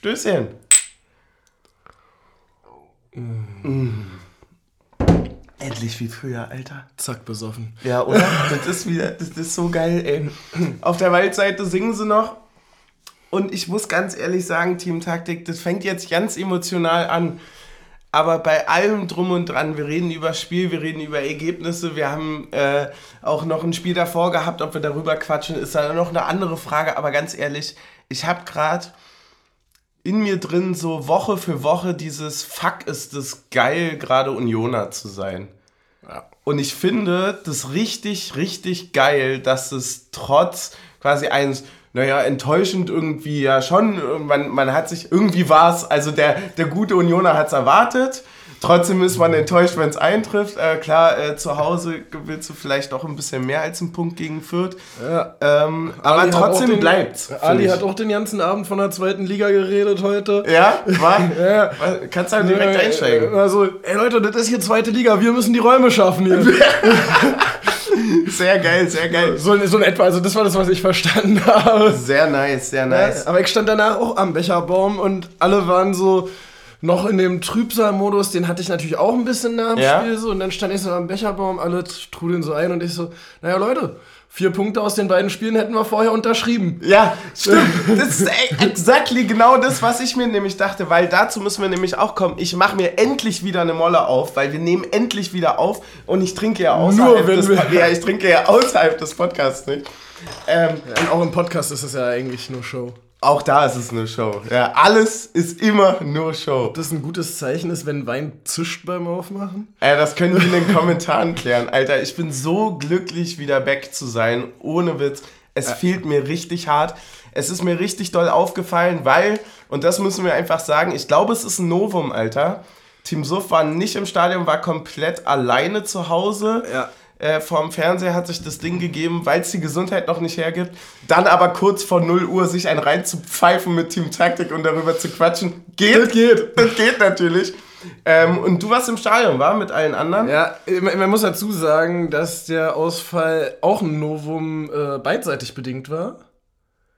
Stößchen. Mm. Endlich wie früher, Alter. Zack, besoffen. Ja, oder? das ist wieder, das ist so geil, ey. Auf der Waldseite singen sie noch. Und ich muss ganz ehrlich sagen, Team Taktik, das fängt jetzt ganz emotional an. Aber bei allem drum und dran, wir reden über Spiel, wir reden über Ergebnisse, wir haben äh, auch noch ein Spiel davor gehabt, ob wir darüber quatschen, ist da noch eine andere Frage. Aber ganz ehrlich, ich habe gerade in mir drin so Woche für Woche dieses Fuck ist es geil, gerade Unioner zu sein. Ja. Und ich finde das richtig, richtig geil, dass es trotz quasi eines, naja, enttäuschend irgendwie ja schon, man, man hat sich, irgendwie war es, also der, der gute Unioner hat es erwartet. Trotzdem ist man enttäuscht, wenn es eintrifft. Äh, klar, äh, zu Hause willst du vielleicht auch ein bisschen mehr als einen Punkt gegen Fürth. Ja. Ähm, aber trotzdem den- bleibt's. Ali hat auch den ganzen Abend von der zweiten Liga geredet heute. Ja, war? Ja. Kannst du direkt Äh, einsteigen. Also, ey Leute, das ist hier zweite Liga, wir müssen die Räume schaffen hier. Sehr geil, sehr geil. so, so in etwa, also das war das, was ich verstanden habe. Sehr nice, sehr nice. Aber ich stand danach auch am Becherbaum und alle waren so noch in dem Trübsal-Modus, den hatte ich natürlich auch ein bisschen nach dem Ja. Spiel so. Und dann stand ich so am Becherbaum, alle trudeln so ein und ich so, naja Leute, vier Punkte aus den beiden Spielen hätten wir vorher unterschrieben. Ja, stimmt. Das ist e- exactly genau das, was ich mir nämlich dachte, weil dazu müssen wir nämlich auch kommen. Ich mache mir endlich wieder eine Molle auf, weil wir nehmen endlich wieder auf und ich trinke ja außerhalb wenn des ja, ich trinke ja außerhalb des Podcasts nicht. Ähm, Und auch im Podcast ist es ja eigentlich nur Show. Auch da ist es nur Show. Ja, alles ist immer nur Show. Das ein gutes Zeichen ist, wenn Wein zischt beim Aufmachen. Äh, das können wir in den Kommentaren klären. Alter, ich bin so glücklich, wieder back zu sein. Ohne Witz. Es fehlt mir richtig hart. Es ist mir richtig doll aufgefallen, weil, und das müssen wir einfach sagen, ich glaube, es ist ein Novum, Alter. Team Suff war nicht im Stadion, war komplett alleine zu Hause. Ja. Äh, vorm Fernseher hat sich das Ding gegeben, weil es die Gesundheit noch nicht hergibt. Dann aber kurz vor 0 Uhr sich einen reinzupfeifen mit Team Taktik und darüber zu quatschen. Geht, Das geht. Das geht natürlich. Ähm, und du warst im Stadion, war mit allen anderen? Ja, man man muss dazu sagen, dass der Ausfall auch ein Novum äh, beidseitig bedingt war.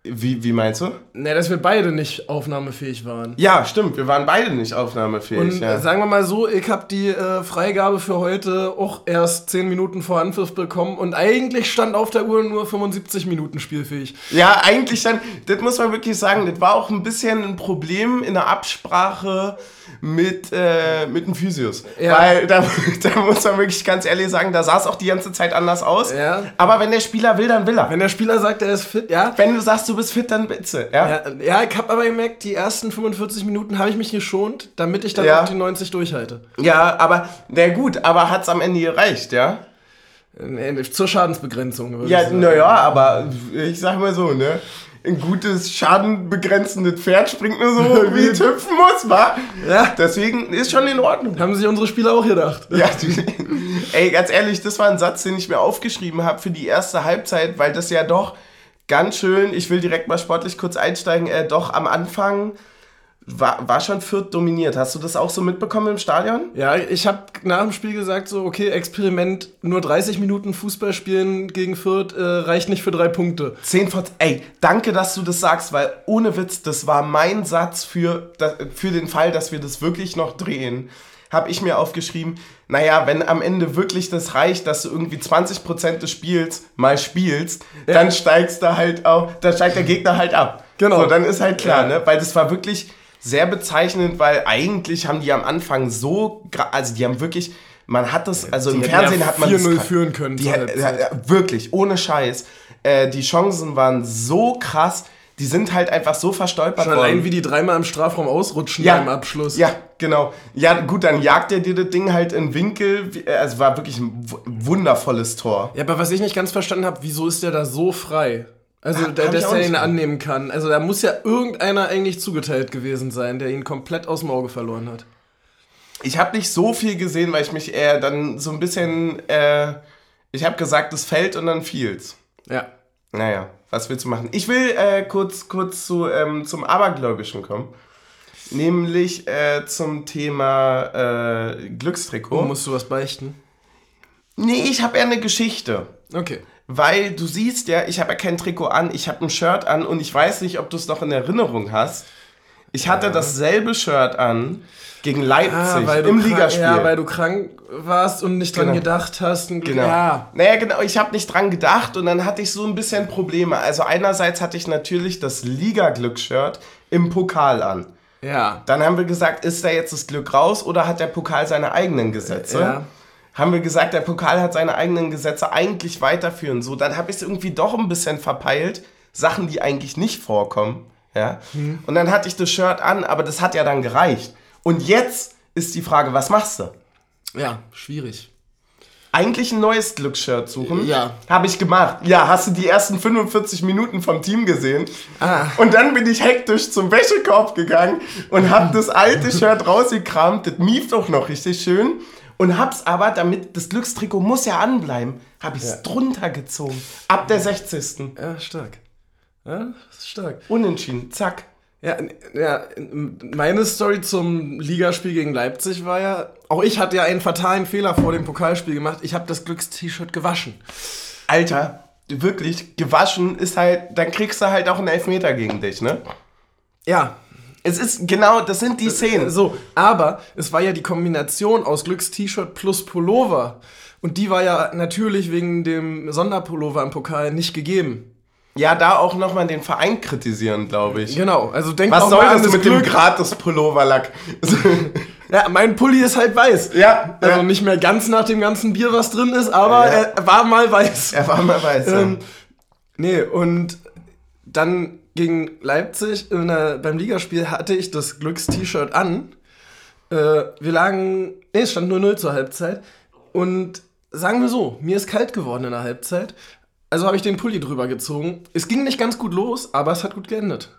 Wie, wie meinst du? Ne, dass wir beide nicht aufnahmefähig waren. Ja, stimmt. Wir waren beide nicht aufnahmefähig. Und ja. sagen wir mal so, ich habe die äh, Freigabe für heute auch erst 10 Minuten vor Anpfiff bekommen und eigentlich stand auf der Uhr nur 75 Minuten spielfähig. ja, eigentlich dann, das muss man wirklich sagen, das war auch ein bisschen ein Problem in der Absprache mit, äh, mit dem Physios. Ja. Weil da, da muss man wirklich ganz ehrlich sagen, da sah es auch die ganze Zeit anders aus. Ja. Aber wenn der Spieler will, dann will er. Wenn der Spieler sagt, er ist fit, ja. Wenn du sagst, du bist fit, dann bitte. Ja. Ja, ja ich habe aber gemerkt, die ersten 45 Minuten habe ich mich geschont, damit ich dann auch die 90 durchhalte. Ja, aber, na gut, aber hat es am Ende gereicht, ja? Äh, Zur Schadensbegrenzung. Ja, naja, aber ich sag mal so, ne? Ein gutes, schadenbegrenzendes Pferd springt nur so, wie es hüpfen muss, wa? Ja. Deswegen ist schon in Ordnung. Haben sich unsere Spieler auch gedacht. Ja, ey, ganz ehrlich, das war ein Satz, den ich mir aufgeschrieben habe für die erste Halbzeit, weil das ja doch ganz schön, ich will direkt mal sportlich kurz einsteigen, äh, doch am Anfang war, war schon Fürth dominiert. Hast du das auch so mitbekommen im Stadion? Ja, ich habe nach dem Spiel gesagt, so, okay, Experiment, nur 30 Minuten Fußball spielen gegen Fürth äh, reicht nicht für drei Punkte. 10 von Ey, danke, dass du das sagst, weil ohne Witz, das war mein Satz für, für den Fall, dass wir das wirklich noch drehen. Habe ich mir aufgeschrieben, naja, wenn am Ende wirklich das reicht, dass du irgendwie 20% des Spiels mal spielst, dann steigst du halt auch, dann steigt der Gegner halt ab. Genau. So, dann ist halt klar, Ja. ne? Weil das war wirklich sehr bezeichnend, weil eigentlich haben die am Anfang so, also die haben wirklich, man hat das, also im hätten Fernsehen ja hat man 4-0 das führen können Die, wirklich, ohne Scheiß. Äh, die Chancen waren so krass, die sind halt einfach so verstolpert Schon worden. allein wie die dreimal im Strafraum ausrutschen ja, beim Abschluss. Ja, genau. Ja, gut, dann jagt er dir das Ding halt in Winkel. wie- äh, Also war wirklich ein wu- wundervolles Tor. Ja, aber was ich nicht ganz verstanden habe, wieso ist der da so frei? Also, Ah, der, dass er ihn annehmen kann. Also, da muss ja irgendeiner eigentlich zugeteilt gewesen sein, der ihn komplett aus dem Auge verloren hat. Ich habe nicht so viel gesehen, weil ich mich eher dann so ein bisschen. Äh, ich habe gesagt, es fällt und dann fiel's. Ja. Naja, was willst du machen? Ich will äh, kurz, kurz zu, ähm, zum Abergläubischen kommen. Nämlich äh, zum Thema äh, Glückstrikot. Musst du was beichten? Nee, ich habe eher eine Geschichte. Okay. Weil du siehst ja, ich habe ja kein Trikot an, ich habe ein Shirt an und ich weiß nicht, ob du es noch in Erinnerung hast. Ich hatte dasselbe Shirt an gegen Leipzig Ah, weil du im Ligaspiel. Ja, weil du krank warst und nicht dran Genau. gedacht hast. Genau. Ja. Naja, genau, ich habe nicht dran gedacht und dann hatte ich so ein bisschen Probleme. Also einerseits hatte ich natürlich das Liga-Glück-Shirt im Pokal an. Ja. Dann haben wir gesagt, ist da jetzt das Glück raus oder hat der Pokal seine eigenen Gesetze? Ja. Haben wir gesagt, der Pokal hat seine eigenen Gesetze eigentlich weiterführen. So, dann habe ich es irgendwie doch ein bisschen verpeilt. Sachen, die eigentlich nicht vorkommen. Ja. Und dann hatte ich das Shirt an, aber das hat ja dann gereicht. Und jetzt ist die Frage, was machst du? Ja, schwierig. Eigentlich ein neues Glücksshirt suchen. Ja. Habe ich gemacht. Ja, hast du die ersten 45 Minuten vom Team gesehen? Ah. Und dann bin ich hektisch zum Wäschekorb gegangen und habe das alte Shirt rausgekramt. Das mief doch noch richtig schön. Und hab's aber, damit das Glückstrikot muss ja anbleiben, habe ich es drunter gezogen. Ab der 60. Ja, stark. Ja, stark. Unentschieden. Zack. Ja, ja, meine Story zum Ligaspiel gegen Leipzig war ja, auch ich hatte ja einen fatalen Fehler vor dem Pokalspiel gemacht. Ich habe das Glückst-T-Shirt gewaschen. Alter, wirklich, gewaschen ist halt, dann kriegst du halt auch einen Elfmeter gegen dich, ne? Ja, Es ist genau, das sind die Szenen. so, aber es war ja die Kombination aus Glückst-T-Shirt plus Pullover. Und die war ja natürlich wegen dem Sonderpullover im Pokal nicht gegeben. Ja, da auch nochmal den Verein kritisieren, glaube ich. Genau, also denk Was auch soll mal an das mit dem Glück. Gratis-Pulloverlack? Ja, mein Pulli ist halt weiß. ja, Also äh, nicht mehr ganz nach dem ganzen Bier, was drin ist, aber Ja. er war mal weiß. er war mal weiß. ja. Ähm, nee, und dann gegen Leipzig der, beim Ligaspiel hatte ich das Glücks-T-Shirt an. Äh, wir lagen, nee, es stand 0-0 zur Halbzeit. Und sagen wir so, mir ist kalt geworden in der Halbzeit. Also habe ich den Pulli drüber gezogen. Es ging nicht ganz gut los, aber es hat gut geendet.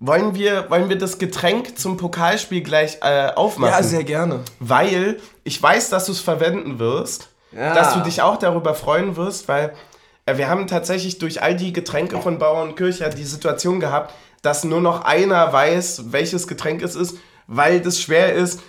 Wollen, wir, wollen wir das Getränk zum Pokalspiel gleich äh, aufmachen? Ja, sehr gerne. Weil ich weiß, dass du es verwenden wirst. Ja. Dass du dich auch darüber freuen wirst, weil wir haben tatsächlich durch all die Getränke von Bauer und Kircher die Situation gehabt, dass nur noch einer weiß, welches Getränk es ist, weil das schwer ist.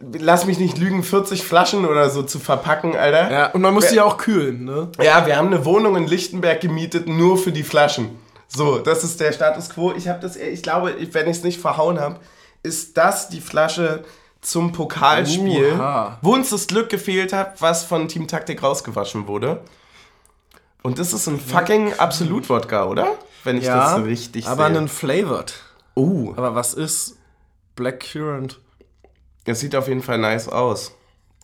Lass mich nicht lügen, 40 Flaschen oder so zu verpacken, Alter. Ja, und man muss die ja auch kühlen, ne? Ja, wir haben eine Wohnung in Lichtenberg gemietet, nur für die Flaschen. So, das ist der Status quo. Ich habe das, ich glaube, wenn ich es nicht verhauen habe, ist das die Flasche zum Pokalspiel, Oha. wo uns das Glück gefehlt hat, was von Team Taktik rausgewaschen wurde. Und das ist ein fucking Absolut-Wodka, oder? Wenn ich das so richtig aber sehe. einen Flavored. Oh, Aber was ist Black Currant? das sieht auf jeden Fall nice aus.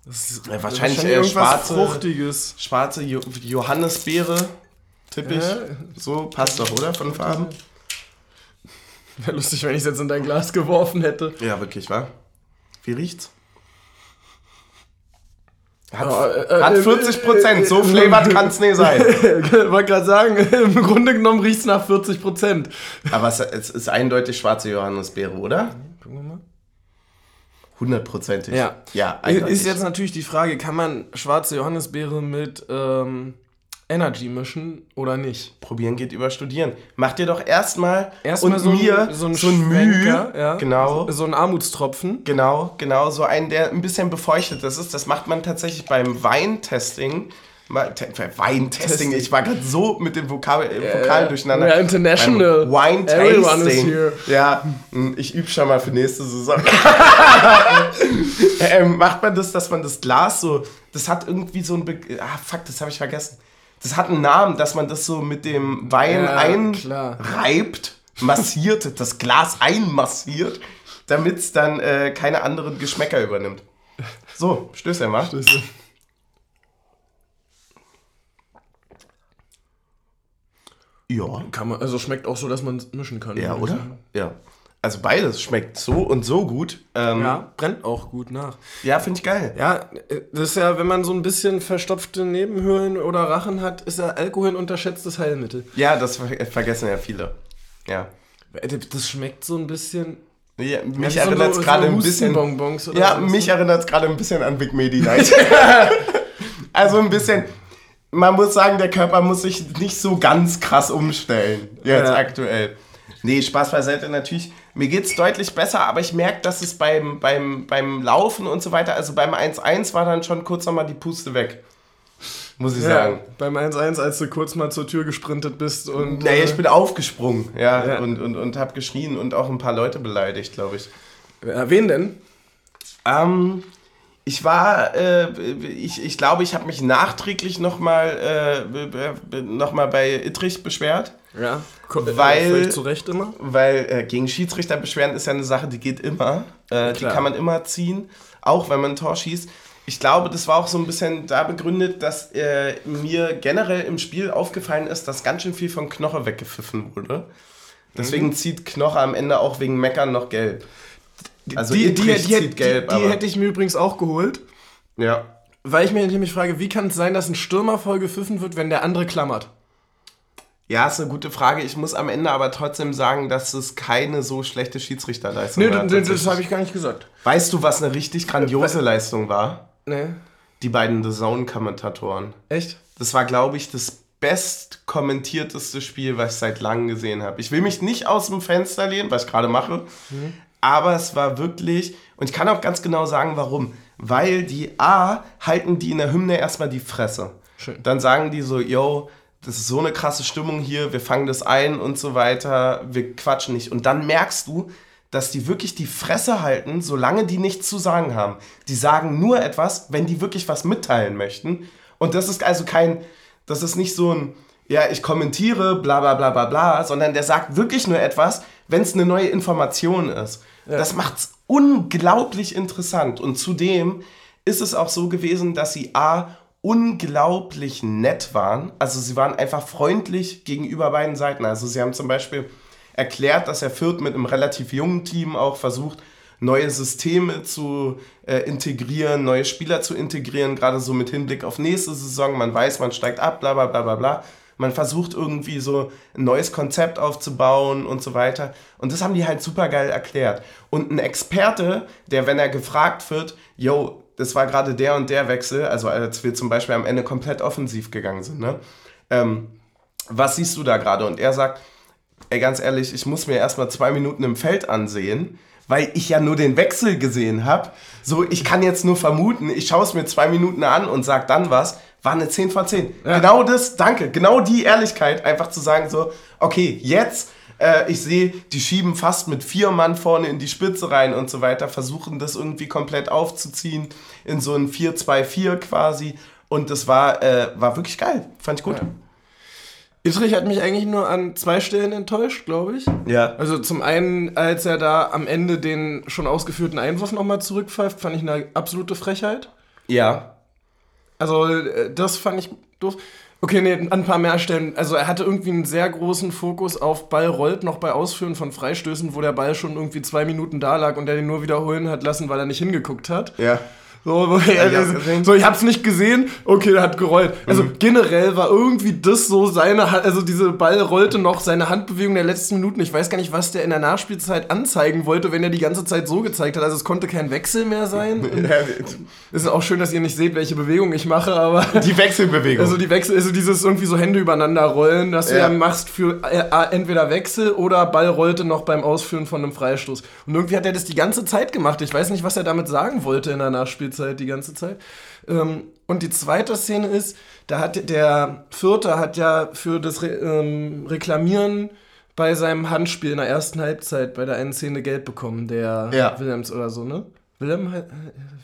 Das ist Ja, wahrscheinlich eher schwarze- Fruchtiges. Schwarze jo Johannisbeere, tippe ich. Ja. So, passt doch, oder? Von Farben? Wäre lustig, wenn ich es jetzt in dein Glas geworfen hätte. Ja, wirklich, wa? Wie riecht's? Hat, Ja, äh, hat äh, 40 Prozent, so äh, flavored kann's nicht sein. Ich wollte gerade sagen, im Grunde genommen riecht es nach 40 Prozent. Aber es, es ist eindeutig schwarze Johannisbeere, oder? Gucken wir mal. Hundertprozentig. Ja. Ja, eindeutig. Ist jetzt natürlich die Frage, kann man schwarze Johannisbeere mit ähm, Energy mischen oder nicht? Probieren geht über Studieren. Mach dir doch erstmal Erstmal und so, mir ein, so ein, so ein Mühe. Ja. Genau. So, so ein Armutstropfen. Genau, genau, so einen, der ein bisschen befeuchtet das ist. Das macht man tatsächlich beim Weintesting. Weintesting, Testing. ich war gerade so mit den Vokabel, äh, Vokalen durcheinander. Ja, international. Wine Tasting. Ja, mh, ich übe schon mal für nächste Saison. ähm, macht man das, dass man das Glas so, das hat irgendwie so ein, Be ah fuck, das habe ich vergessen. Das hat einen Namen, dass man das so mit dem Wein Ja, einreibt, massiert, das Glas einmassiert, damit es dann äh, keine anderen Geschmäcker übernimmt. So, Stößchen mal. Ja. Kann man, also schmeckt auch so, dass man es mischen kann. Ja, oder? Ja. Also beides schmeckt so und so gut. Ähm, ja, Ja, brennt auch gut nach. finde ich geil. Ja, das ist ja, wenn man so ein bisschen verstopfte Nebenhöhlen oder Rachen hat, ist ja Alkohol ein unterschätztes Heilmittel. Ja, das ver vergessen ja viele. Ja. Das schmeckt so ein bisschen. ja mich so erinnert es so gerade ein bisschen. Ja, so. mich erinnert es gerade ein bisschen an Big Medi Night. also ein bisschen. Man muss sagen, der Körper muss sich nicht so ganz krass umstellen. Jetzt Ja. aktuell. Nee, Spaß beiseite natürlich. Mir geht es deutlich besser, aber ich merke, dass es beim, beim, beim Laufen und so weiter, also beim 1-1 war dann schon kurz nochmal die Puste weg. muss ich ja, sagen. Beim 1-1, als du kurz mal zur Tür gesprintet bist und. Naja, ich bin aufgesprungen, ja, ja. und, und, und hab geschrien und auch ein paar Leute beleidigt, glaube ich. Ja, wen denn? Ähm, ich war, äh, ich, ich glaube, ich habe mich nachträglich nochmal äh, noch bei Ittrich beschwert. Ja, weil, zu Recht immer. Weil äh, gegen Schiedsrichter beschweren ist ja eine Sache, die geht immer. Äh, die kann man immer ziehen, auch wenn man ein Tor schießt. Ich glaube, das war auch so ein bisschen da begründet, dass äh, mir generell im Spiel aufgefallen ist, dass ganz schön viel von Knoche weggepfiffen wurde. Deswegen mhm. zieht Knoche am Ende auch wegen Meckern noch gelb. Also die, die, die, die, gelb, die, hätte ich mir übrigens auch geholt. Ja. Weil ich mir nämlich frage, wie kann es sein, dass ein Stürmer voll gepfiffen wird, wenn der andere klammert? Ja, ist eine gute Frage. Ich muss am Ende aber trotzdem sagen, dass es keine so schlechte Schiedsrichterleistung nee, war. Nee, das habe ich gar nicht gesagt. Weißt du, was eine richtig grandiose Leistung war? Nee. Die beiden The Zone-Kommentatoren. Echt? Das war, glaube ich, das best kommentierteste Spiel, was ich seit langem gesehen habe. Ich will mich nicht aus dem Fenster lehnen, was ich gerade mache, mhm. Aber es war wirklich, und ich kann auch ganz genau sagen, warum. Weil die A halten die in der Hymne erstmal die Fresse. Schön. Dann sagen die so, yo, das ist so eine krasse Stimmung hier, wir fangen das ein und so weiter, wir quatschen nicht. Und dann merkst du, dass die wirklich die Fresse halten, solange die nichts zu sagen haben. Die sagen nur etwas, wenn die wirklich was mitteilen möchten. Und das ist also kein, das ist nicht so ein, ja, ich kommentiere, bla bla bla bla bla, sondern der sagt wirklich nur etwas, wenn es eine neue Information ist. Ja. Das macht's unglaublich interessant. Und zudem ist es auch so gewesen, dass sie A unglaublich nett waren. Also sie waren einfach freundlich gegenüber beiden Seiten. Also sie haben zum Beispiel erklärt, dass er Fürth mit einem relativ jungen Team auch versucht, neue Systeme zu äh, integrieren, neue Spieler zu integrieren, gerade so mit Hinblick auf nächste Saison. Man weiß, man steigt ab, bla bla bla bla bla. Man versucht irgendwie so ein neues Konzept aufzubauen und so weiter. Und das haben die halt super geil erklärt. Und ein Experte, der, wenn er gefragt wird, yo, das war gerade der und der Wechsel, also als wir zum Beispiel am Ende komplett offensiv gegangen sind, ne? Ähm, was siehst du da gerade? Und er sagt, ey, ganz ehrlich, ich muss mir erstmal zwei Minuten im Feld ansehen, weil ich ja nur den Wechsel gesehen habe. So, ich kann jetzt nur vermuten, ich schaue es mir zwei Minuten an und sag dann was. War eine 10 von 10. Ja. Genau das, danke. Genau die Ehrlichkeit, einfach zu sagen so, okay, jetzt äh, ich sehe, die schieben fast mit vier Mann vorne in die Spitze rein und so weiter, versuchen das irgendwie komplett aufzuziehen in so ein 4-2-4 quasi. Und das war, äh, war wirklich geil. Fand ich gut. Ja. Itrich hat mich eigentlich nur an zwei Stellen enttäuscht, glaube ich. Ja. Also zum einen, als er da am Ende den schon ausgeführten Einwurf nochmal zurückpfeift, fand ich eine absolute Frechheit. Ja. Also äh, das fand ich doof. Okay, nee, an ein paar mehr Stellen. Also er hatte irgendwie einen sehr großen Fokus auf Ball rollt noch bei Ausführen von Freistößen, wo der Ball schon irgendwie zwei Minuten da lag und er den nur wiederholen hat lassen, weil er nicht hingeguckt hat. Ja. So, ja, ich so, ich hab's nicht gesehen, okay, der hat gerollt. Also mhm. generell war irgendwie das so seine, also diese Ball rollte noch seine Handbewegung der letzten Minuten. Ich weiß gar nicht, was der in der Nachspielzeit anzeigen wollte, wenn er die ganze Zeit so gezeigt hat. Also es konnte kein Wechsel mehr sein. es ist auch schön, dass ihr nicht seht, welche Bewegung ich mache, aber. Die Wechselbewegung. Also die Wechsel, also dieses irgendwie so Hände übereinander rollen, dass du ja machst für äh, entweder Wechsel oder Ball rollte noch beim Ausführen von einem Freistoß. Und irgendwie hat er das die ganze Zeit gemacht. Ich weiß nicht, was er damit sagen wollte in der Nachspielzeit. Spielzeit die ganze Zeit. Ähm, und die zweite Szene ist, da hat der Vierte hat ja für das Re ähm, Reklamieren bei seinem Handspiel in der ersten Halbzeit bei der einen Szene Geld bekommen, der ja. Willems oder so, ne? Willem,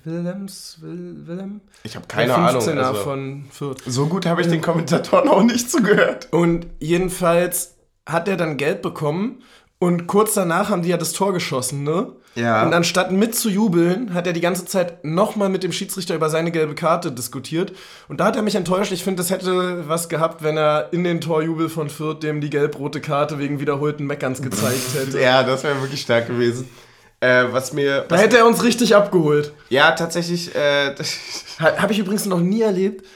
Willems, Will, Willem? Ich habe keine Ahnung. Also, von Fürth. So gut habe ich den Kommentatoren auch nicht zugehört. Und jedenfalls hat er dann Geld bekommen und kurz danach haben die ja das Tor geschossen, ne? Ja. Und anstatt mitzujubeln, hat er die ganze Zeit nochmal mit dem Schiedsrichter über seine gelbe Karte diskutiert. Und da hat er mich enttäuscht. Ich finde, das hätte was gehabt, wenn er in den Torjubel von Fürth dem die gelb-rote Karte wegen wiederholten Meckerns gezeigt hätte. ja, das wäre wirklich stark gewesen. Äh, was mir. Da hätte er uns richtig abgeholt. Ja, tatsächlich. Äh, Habe ich übrigens noch nie erlebt,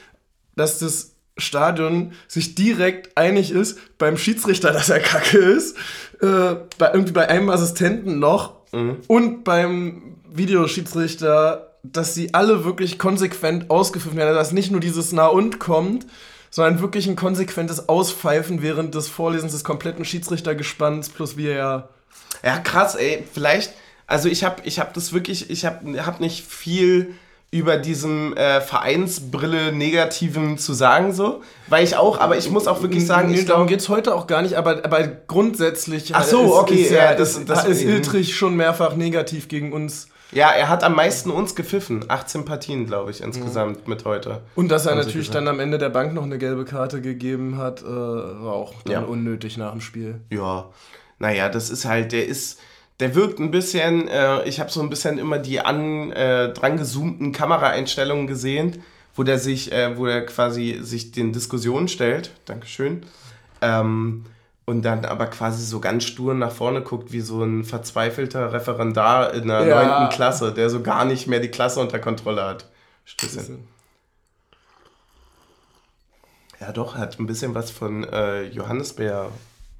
dass das Stadion sich direkt einig ist beim Schiedsrichter, dass er kacke ist, äh, bei, irgendwie bei einem Assistenten noch mhm. und beim Videoschiedsrichter, dass sie alle wirklich konsequent ausgeführt werden, dass nicht nur dieses Na und kommt, sondern wirklich ein konsequentes Auspfeifen während des Vorlesens des kompletten Schiedsrichtergespanns plus wie er. Ja, krass, ey. Vielleicht, also ich habe ich hab das wirklich, ich habe hab nicht viel über diesem äh, Vereinsbrille Negativen zu sagen, so. Weil ich auch, aber ich muss auch wirklich sagen, nee, ich darum geht es heute auch gar nicht, aber, aber grundsätzlich Ach so, okay, ist, ja, ja, das- das, das- ist Iltrich schon mehrfach negativ gegen uns. Ja, er hat am meisten uns gepfiffen. 18 Partien, glaube ich, insgesamt mit heute. Und dass er natürlich dann am Ende der Bank noch eine gelbe Karte gegeben hat, äh, war auch dann Ja. unnötig nach dem Spiel. Ja, naja, das ist halt, der ist, der wirkt ein bisschen, äh, ich habe so ein bisschen immer die an, äh, dran gezoomten Kameraeinstellungen gesehen, wo der sich, äh, wo er quasi sich den Diskussionen stellt, Dankeschön, ähm, und dann aber quasi so ganz stur nach vorne guckt, wie so ein verzweifelter Referendar in der Ja. neunten Klasse, der so gar nicht mehr die Klasse unter Kontrolle hat. Stößchen. Ja, doch, hat ein bisschen was von äh, Johannisbeer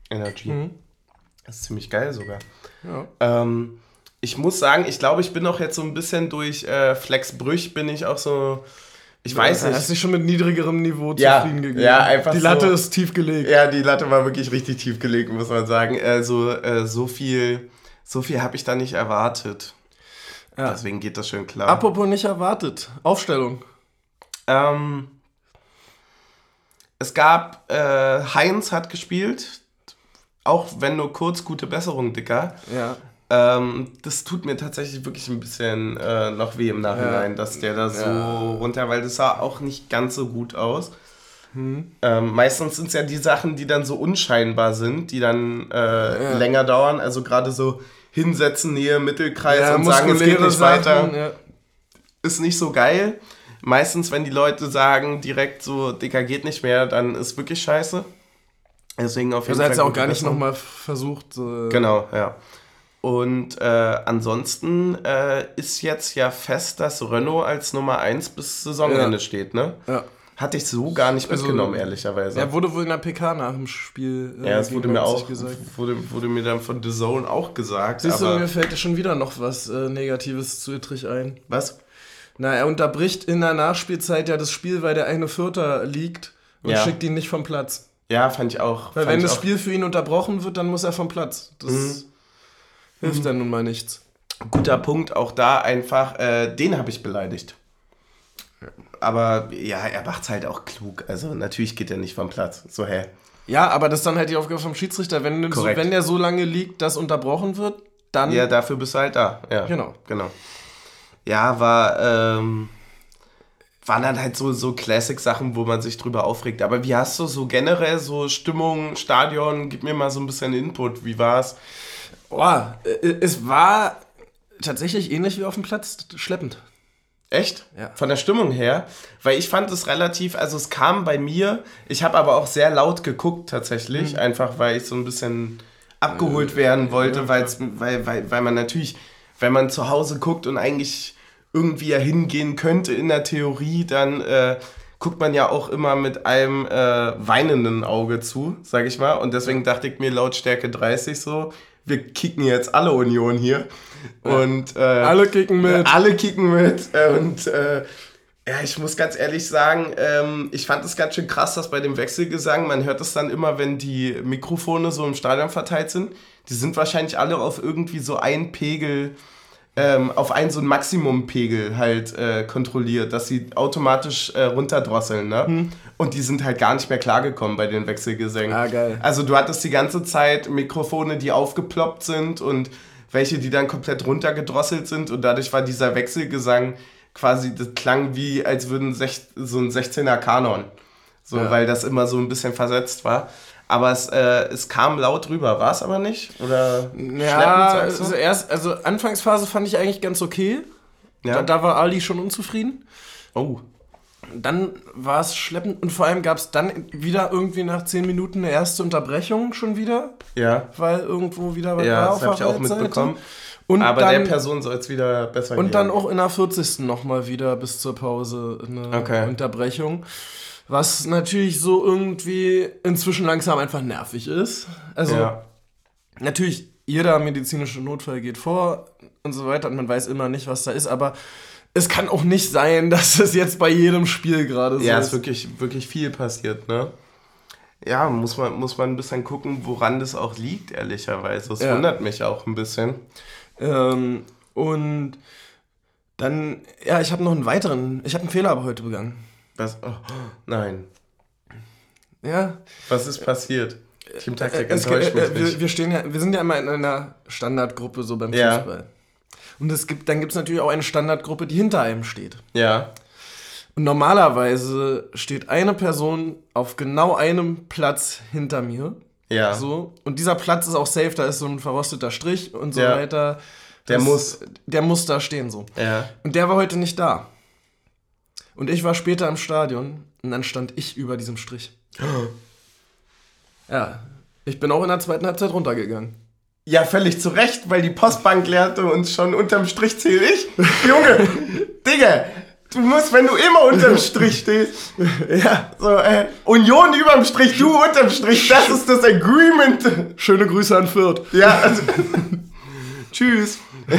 Energy. Das ist ziemlich geil sogar. Ja. Ähm, ich muss sagen, ich glaube, ich bin auch jetzt so ein bisschen durch äh, Flex Brüch, bin ich auch so. Ich weiß hat nicht. sich schon mit niedrigerem Niveau Ja, zufrieden gegeben. ja, einfach Die Latte so. ist tief gelegt. Ja, die Latte war wirklich richtig tief gelegt, muss man sagen. Also, äh, so viel, so viel habe ich da nicht erwartet. Ja. Deswegen geht das schön klar. Apropos nicht erwartet. Aufstellung. Ähm, es gab, äh, Heinz hat gespielt, auch wenn nur kurz, gute Besserung, Dicker. Ja. Ähm, das tut mir tatsächlich wirklich ein bisschen äh, noch weh im Nachhinein, Ja. dass der da so Ja. runter, weil das sah auch nicht ganz so gut aus. Hm. Ähm, meistens sind es ja die Sachen, die dann so unscheinbar sind, die dann äh, Ja. länger dauern. Also gerade so hinsetzen, Nähe, Mittelkreis und sagen, es geht nicht weiter Sachen, Ja. ist nicht so geil. Meistens, wenn die Leute sagen direkt so, Dicker geht nicht mehr, dann ist wirklich scheiße. Deswegen auf jeden Also hat Fall. es auch gute gar nicht nochmal versucht. Äh, Genau, ja. Und äh, ansonsten äh, ist jetzt ja fest, dass Renault als Nummer 1 bis Saisonende Ja. steht, ne? Ja. Hatte ich so gar nicht Also, mitgenommen, ehrlicherweise. Er wurde wohl in der PK nach dem Spiel. äh, ja, es wurde mir auch, gesagt. wurde, wurde mir dann von The Zone auch gesagt. Siehst du, aber mir fällt schon wieder noch was äh, Negatives zu Ittrich ein. was? Na, er unterbricht in der Nachspielzeit ja das Spiel, weil der eine Vierter liegt und Ja. schickt ihn nicht vom Platz. Ja, fand ich auch. Weil wenn das auch. Spiel für ihn unterbrochen wird, dann muss er vom Platz. Das Mhm. hilft dann nun mal nichts. Guter Punkt, auch da einfach, äh, den habe ich beleidigt. Aber ja, er macht's halt auch klug. Also natürlich geht er nicht vom Platz. So, hä? Ja, aber das ist dann halt die Aufgabe vom Schiedsrichter. Wenn, so, wenn der so lange liegt, dass unterbrochen wird, dann. Ja, dafür bist du halt da. Ja, Genau. Genau. Ja, war, ähm, waren dann halt so, so Classic-Sachen, wo man sich drüber aufregt. Aber wie hast du so generell so Stimmung, Stadion? Gib mir mal so ein bisschen Input. Wie war's? Boah, äh, es war tatsächlich ähnlich wie auf dem Platz, schleppend. Echt? Ja. Von der Stimmung her? Weil ich fand es relativ, also es kam bei mir, ich habe aber auch sehr laut geguckt tatsächlich, einfach weil ich so ein bisschen abgeholt werden wollte, weil's, weil, weil, weil man natürlich, wenn man zu Hause guckt und eigentlich irgendwie ja hingehen könnte in der Theorie, dann äh, guckt man ja auch immer mit einem äh, weinenden Auge zu, sag ich mal. Und deswegen dachte ich mir Lautstärke 30 so, wir kicken jetzt alle Union hier. Und äh, Alle kicken mit. alle kicken mit. Und äh, ja, ich muss ganz ehrlich sagen, ähm, ich fand es ganz schön krass, dass bei dem Wechselgesang, man hört es dann immer, wenn die Mikrofone so im Stadion verteilt sind. Die sind wahrscheinlich alle auf irgendwie so ein Pegel, ähm, auf einen so einen Maximumpegel halt äh, kontrolliert, dass sie automatisch äh, runterdrosseln. Ne? Und die sind halt gar nicht mehr klargekommen bei den Wechselgesängen. Ah, geil. Also du hattest die ganze Zeit Mikrofone, die aufgeploppt sind und welche, die dann komplett runtergedrosselt sind und dadurch war dieser Wechselgesang quasi, das klang wie, als würden sech, so ein 16er Kanon. So, Ja. weil das immer so ein bisschen versetzt war. Aber es, äh, es kam laut rüber, war es aber nicht? Oder Ja, also erst, also Anfangsphase fand ich eigentlich ganz okay. ja? Da, da war Ali schon unzufrieden. oh, Dann war es schleppend und vor allem gab es dann wieder irgendwie nach 10 Minuten eine erste Unterbrechung schon wieder, ja. weil irgendwo wieder was Ja, war das habe ich auch mitbekommen. Und aber dann, der Person soll es wieder besser Und gehen. dann auch in der 40. nochmal wieder bis zur Pause eine Okay. Unterbrechung. Was natürlich so irgendwie inzwischen langsam einfach nervig ist. Also Ja. natürlich, jeder medizinische Notfall geht vor und so weiter und man weiß immer nicht, was da ist, aber es kann auch nicht sein, dass es jetzt bei jedem Spiel gerade so Ja, ist ist. wirklich, wirklich viel passiert, ne? Ja, muss man, muss man ein bisschen gucken, woran das auch liegt, ehrlicherweise. Das Ja. wundert mich auch ein bisschen. Ähm, und Dann, ja, ich habe noch einen weiteren, ich habe einen Fehler aber heute begangen. Was? Oh, nein. Ja. Was ist passiert? Teamtaktik Es, enttäuscht mich äh, wir, wir, stehen ja, wir sind ja immer in einer Standardgruppe so beim Ja. Fußball. Und es gibt, dann gibt es natürlich auch eine Standardgruppe, die hinter einem steht. Ja. Und normalerweise steht eine Person auf genau einem Platz hinter mir. Ja. So. Und dieser Platz ist auch safe, da ist so ein verrosteter Strich und so Ja. weiter. Der Das- muss. Der muss da stehen so. Ja. Und der war heute nicht da. Und ich war später im Stadion und dann stand ich über diesem Strich. Ja, ich bin auch in der zweiten Halbzeit runtergegangen. Ja, völlig zu Recht, weil die Postbank lehrte uns schon unterm Strich zähl ich. Junge, Digga, du musst, wenn du immer unterm Strich stehst, ja, so, äh, Union überm Strich, du unterm Strich, das ist das Agreement. Schöne Grüße an Fürth. Ja, also, tschüss.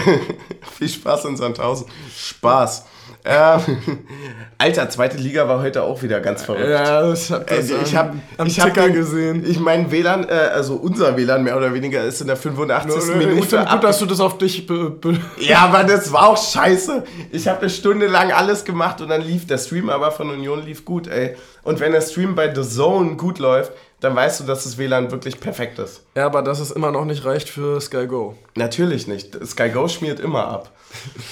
Viel Spaß in Sandhausen. Spaß. Ähm, Alter, zweite Liga war heute auch wieder ganz verrückt. Ja, ich hab das Also ich am, habe am ich hab den- gesehen. Ich mein WLAN, äh, also unser WLAN mehr oder weniger ist in der 85. ich Minute finde ab. gut, dass du das auf dich... Ja, aber das war auch scheiße. Ich habe eine Stunde lang alles gemacht und dann lief der Stream aber von Union lief gut, ey. Und wenn der Stream bei The Zone gut läuft, dann weißt du, dass das WLAN wirklich perfekt ist. ja, aber dass es immer noch nicht reicht für Sky Go. Natürlich nicht. Sky Go schmiert immer ab.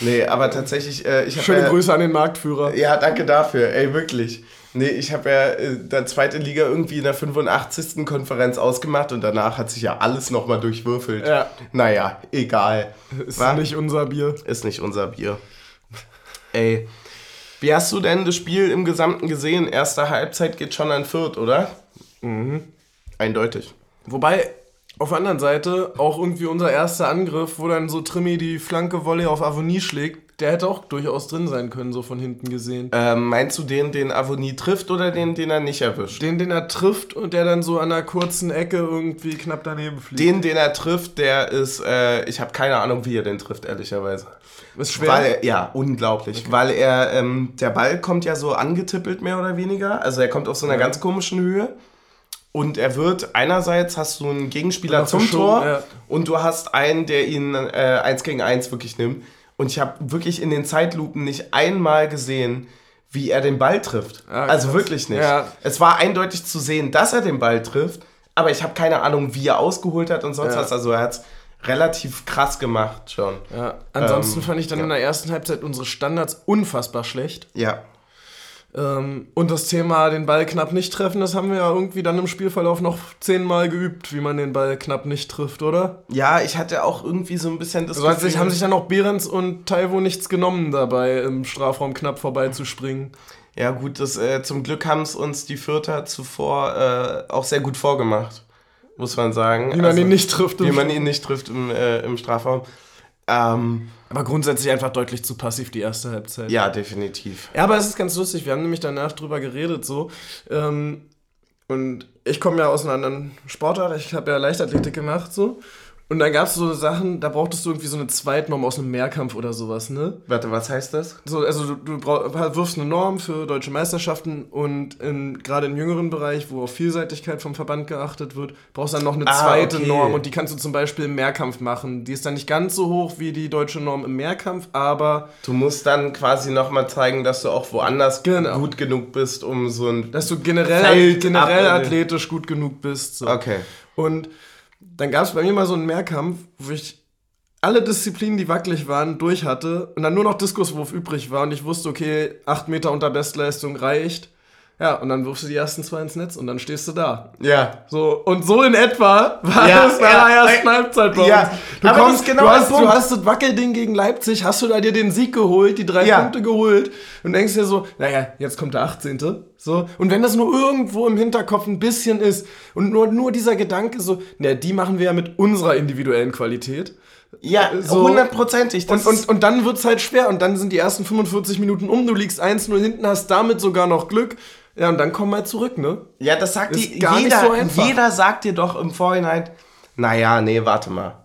Nee, aber tatsächlich, äh, ich habe Schöne ja, Grüße an den Marktführer. Ja, danke dafür, ey, wirklich. Nee, ich habe ja äh, dann zweite Liga irgendwie in der 85. Konferenz ausgemacht und danach hat sich ja alles nochmal durchwürfelt. Ja. Naja, egal. Ist Wa? nicht unser Bier. Ist nicht unser Bier. Ey, wie hast du denn das Spiel im Gesamten gesehen? Erste Halbzeit geht schon an Fürth, oder? Mhm. Eindeutig. Wobei, auf der anderen Seite, auch irgendwie unser erster Angriff, wo dann so Trimmi die flanke Volley auf Avonie schlägt, der hätte auch durchaus drin sein können, so von hinten gesehen. Ähm, meinst du den, den Avonie trifft oder den, den er nicht erwischt? Den, den er trifft und der dann so an einer kurzen Ecke irgendwie knapp daneben fliegt. Den, den er trifft, der ist, äh, ich habe keine Ahnung, wie er den trifft, ehrlicherweise. ist schwer. Weil ja, unglaublich. Weil er, ähm, der Ball kommt ja so angetippelt, mehr oder weniger. Also er kommt auf so einer ganz komischen Höhe. Und er wird, einerseits hast du einen Gegenspieler zum verschoben, Tor ja. und du hast einen, der ihn äh, eins gegen eins wirklich nimmt. Und ich habe wirklich in den Zeitlupen nicht einmal gesehen, wie er den Ball trifft. Ah, also wirklich nicht. Ja. Es war eindeutig zu sehen, dass er den Ball trifft, aber ich habe keine Ahnung, wie er ausgeholt hat und sonst Ja. was. Also er hat es relativ krass gemacht schon. ja. Ansonsten Ähm, fand ich dann ja. in der ersten Halbzeit unsere Standards unfassbar schlecht. Ja. Ähm, und das Thema den Ball knapp nicht treffen, das haben wir ja irgendwie dann im Spielverlauf noch zehnmal geübt, wie man den Ball knapp nicht trifft, oder? Ja, ich hatte auch irgendwie so ein bisschen das Also hat sich, haben sich dann auch Behrens und Taiwo nichts genommen dabei, im Strafraum knapp vorbeizuspringen. Ja gut, das, äh, zum Glück haben es uns die Vierter zuvor äh, auch sehr gut vorgemacht, muss man sagen. Wie man Also, ihn nicht trifft. im Wie man ihn nicht trifft im, äh, im Strafraum. Ähm, Aber grundsätzlich einfach deutlich zu passiv die erste Halbzeit. ja, definitiv. Ja, aber es ist ganz lustig. Wir haben nämlich danach drüber geredet so. Ähm, und ich komme ja aus einer anderen Sportart. Ich habe ja Leichtathletik gemacht so. Und dann gab es so Sachen, da brauchtest du irgendwie so eine Zweitnorm aus einem Mehrkampf oder sowas, ne? Warte, was heißt das? So, also du, du wirfst eine Norm für deutsche Meisterschaften und gerade im jüngeren Bereich, wo auf Vielseitigkeit vom Verband geachtet wird, brauchst dann noch eine Ah, zweite okay. Norm und die kannst du zum Beispiel im Mehrkampf machen. Die ist dann nicht ganz so hoch wie die deutsche Norm im Mehrkampf, aber Du musst dann quasi nochmal zeigen, dass du auch woanders Genau. gut genug bist, um so ein... dass du generell, Feld generell athletisch gut genug bist. So. Okay. Und dann gab es bei mir mal so einen Mehrkampf, wo ich alle Disziplinen, die wackelig waren, durch hatte und dann nur noch Diskuswurf übrig war und ich wusste, okay, 8 Meter unter Bestleistung reicht. Ja, und dann wirfst du die ersten zwei ins Netz und dann stehst du da. Ja. So, und so in etwa war Ja, das nach der ersten äh, Halbzeit bei ja. Du, aber kommst, genau du, hast, du hast das Wackelding gegen Leipzig, hast du da dir den Sieg geholt, die drei Ja. Punkte geholt und denkst dir so, naja, jetzt kommt der 18. So, und wenn das nur irgendwo im Hinterkopf ein bisschen ist und nur, nur dieser Gedanke so, na, die machen wir ja mit unserer individuellen Qualität. Ja, So. hundertprozentig. Und, und, und dann wird's halt schwer und dann sind die ersten 45 Minuten um, du liegst 1-0 hinten, hast damit sogar noch Glück. Ja, und dann komm mal zurück, ne? Ja, das sagt Ist die, gar nicht jeder, so jeder sagt dir doch im Vorhinein, naja, nee, warte mal.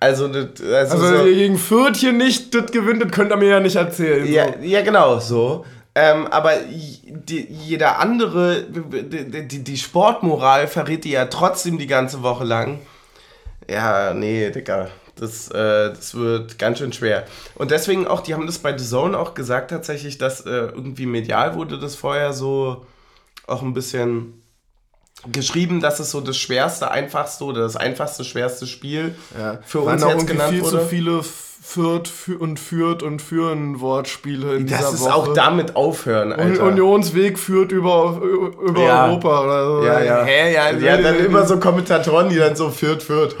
Also, das, also, Also so, gegen Fürtchen nicht das gewinnt, das könnt ihr mir ja nicht erzählen. ja, so. ja, genau, so. Ähm, aber die, jeder andere, die, die, die Sportmoral verrät dir ja trotzdem die ganze Woche lang. Ja, nee, Digga. Das, äh, das wird ganz schön schwer. Und deswegen auch, die haben das bei The Zone auch gesagt tatsächlich, dass äh, irgendwie medial wurde das vorher so auch ein bisschen geschrieben, dass es so das schwerste, einfachste oder das einfachste, schwerste Spiel Ja. für Waren uns jetzt genannt viel wurde. zu viele Führt und führt und führen Wortspiele in das dieser ist Woche. auch damit aufhören, Un- Alter. Unionsweg führt über, über Ja. Europa oder so. Ja, ja. Hä, ja, ja, dann immer so Kommentatoren, die dann so führt, führt.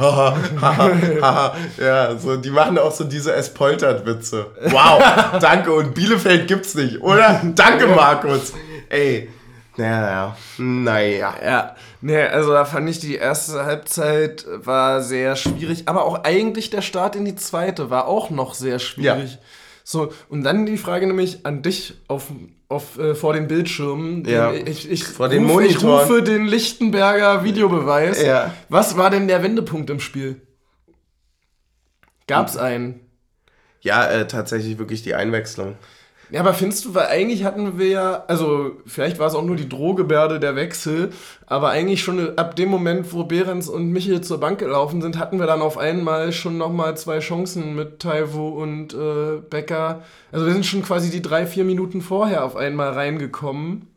Ja, so, die machen auch so diese Espoltert-Witze. Wow, danke. Und Bielefeld gibt's nicht, oder? Danke, Markus. Ey, naja, naja. Ja, nee, also da fand ich die erste Halbzeit war sehr schwierig, aber auch eigentlich der Start in die zweite war auch noch sehr schwierig. Ja. So, und dann die Frage nämlich an dich auf, auf, äh, vor den Bildschirmen. Ja, Ich, ich, vor den rufe, ich Monitoren. rufe den Lichtenberger Videobeweis. Ja. Was war denn der Wendepunkt im Spiel? Gab's einen? Ja, äh, tatsächlich wirklich die Einwechslung. Ja, aber findest du, weil eigentlich hatten wir ja, also vielleicht war es auch nur die Drohgebärde der Wechsel, aber eigentlich schon ab dem Moment, wo Behrens und Michel zur Bank gelaufen sind, hatten wir dann auf einmal schon nochmal zwei Chancen mit Taiwo und äh, Becker. Also wir sind schon quasi die drei, vier Minuten vorher auf einmal reingekommen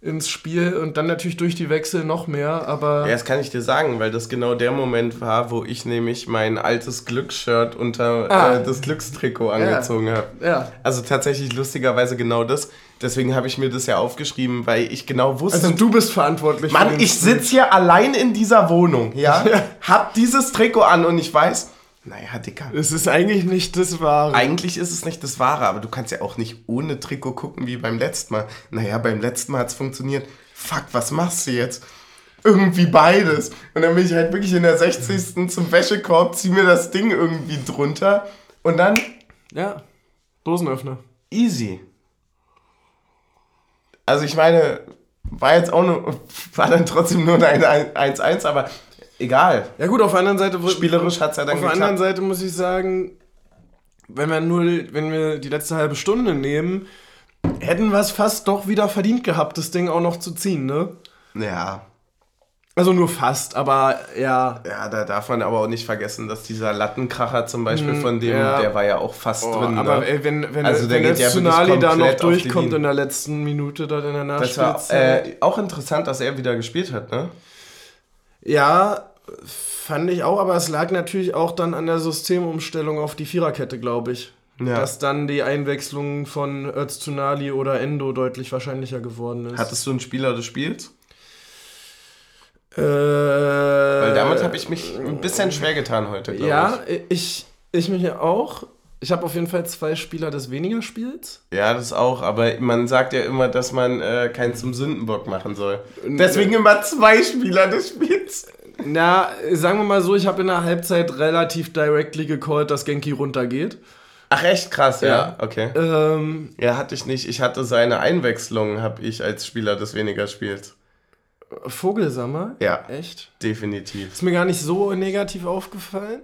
ins Spiel und dann natürlich durch die Wechsel noch mehr, aber Ja, das kann ich dir sagen, weil das genau der Moment war, wo ich nämlich mein altes Glücksshirt unter Ah. äh, das Glückstrikot angezogen habe. ja. Also tatsächlich lustigerweise genau das. Deswegen habe ich mir das ja aufgeschrieben, weil ich genau wusste. Also du bist verantwortlich. Mann, ich sitze hier allein in dieser Wohnung, ja? Hab dieses Trikot an und ich weiß, naja, Dicker. Es ist eigentlich nicht das Wahre. Eigentlich ist es nicht das Wahre, aber du kannst ja auch nicht ohne Trikot gucken wie beim letzten Mal. Naja, beim letzten Mal hat es funktioniert. Fuck, was machst du jetzt? Irgendwie beides. Und dann bin ich halt wirklich in der 60. zum Wäschekorb, zieh mir das Ding irgendwie drunter und dann ja. Dosenöffner. easy. Also ich meine, war jetzt auch nur, war dann trotzdem nur ein 1-1, aber egal. Ja gut, auf der anderen Seite... Spielerisch hat es ja dann Auf der geklappt. anderen Seite muss ich sagen, wenn wir nur, wenn wir die letzte halbe Stunde nehmen, hätten wir es fast doch wieder verdient gehabt, das Ding auch noch zu ziehen, ne? Ja, Also nur fast, aber ja. Ja, da darf man aber auch nicht vergessen, dass dieser Lattenkracher zum Beispiel von dem, ja. der war ja auch fast Oh, drin. aber ne? ey, wenn, wenn, Also der wenn der wirklich Tsunali da noch durchkommt in der letzten Minute dort in der das war Nachspielzeit. äh, auch interessant, dass er wieder gespielt hat, ne? Ja, fand ich auch, aber es lag natürlich auch dann an der Systemumstellung auf die Viererkette, glaube ich. Ja. Dass dann die Einwechslung von Öztunali oder Endo deutlich wahrscheinlicher geworden ist. Hattest du einen Spieler des Spiels? Äh, Weil damit habe ich mich ein bisschen schwer getan heute, glaube Ja, ich, ich mich ja auch. Ich habe auf jeden Fall zwei Spieler des weniger Spiels. Ja, das auch, aber man sagt ja immer, dass man äh, keinen zum Sündenbock machen soll. Deswegen immer zwei Spieler des Spiels. Na, sagen wir mal so, ich habe in der Halbzeit relativ directly gecallt, dass Genki runtergeht. Ach, echt krass, ja. Ja. Okay. Ähm, Ja, hatte ich nicht. Ich hatte seine Einwechslung, habe ich als Spieler des weniger Spiels. Vogelsammer? Ja. Echt? Definitiv. Ist mir gar nicht so negativ aufgefallen.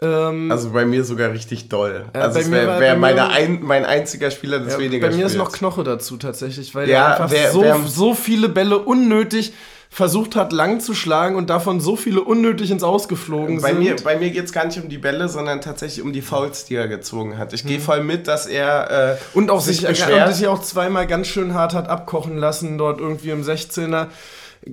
Ähm, Also bei mir sogar richtig doll. Ja, also es wäre wär meine ein, mein einziger Spieler des ja, weniger bei mir ist Spiels. noch Knoche dazu tatsächlich, weil Ja, er einfach wer- so, wer- so viele Bälle unnötig versucht hat, lang zu schlagen und davon so viele unnötig ins Ausgeflogen Bei sind. mir, bei mir geht es gar nicht um die Bälle, sondern tatsächlich um die Fouls, die er gezogen hat. Ich Hm. gehe voll mit, dass er äh, Und auch sich, beschwert. und sich auch zweimal ganz schön hart hat abkochen lassen, dort irgendwie im 16er.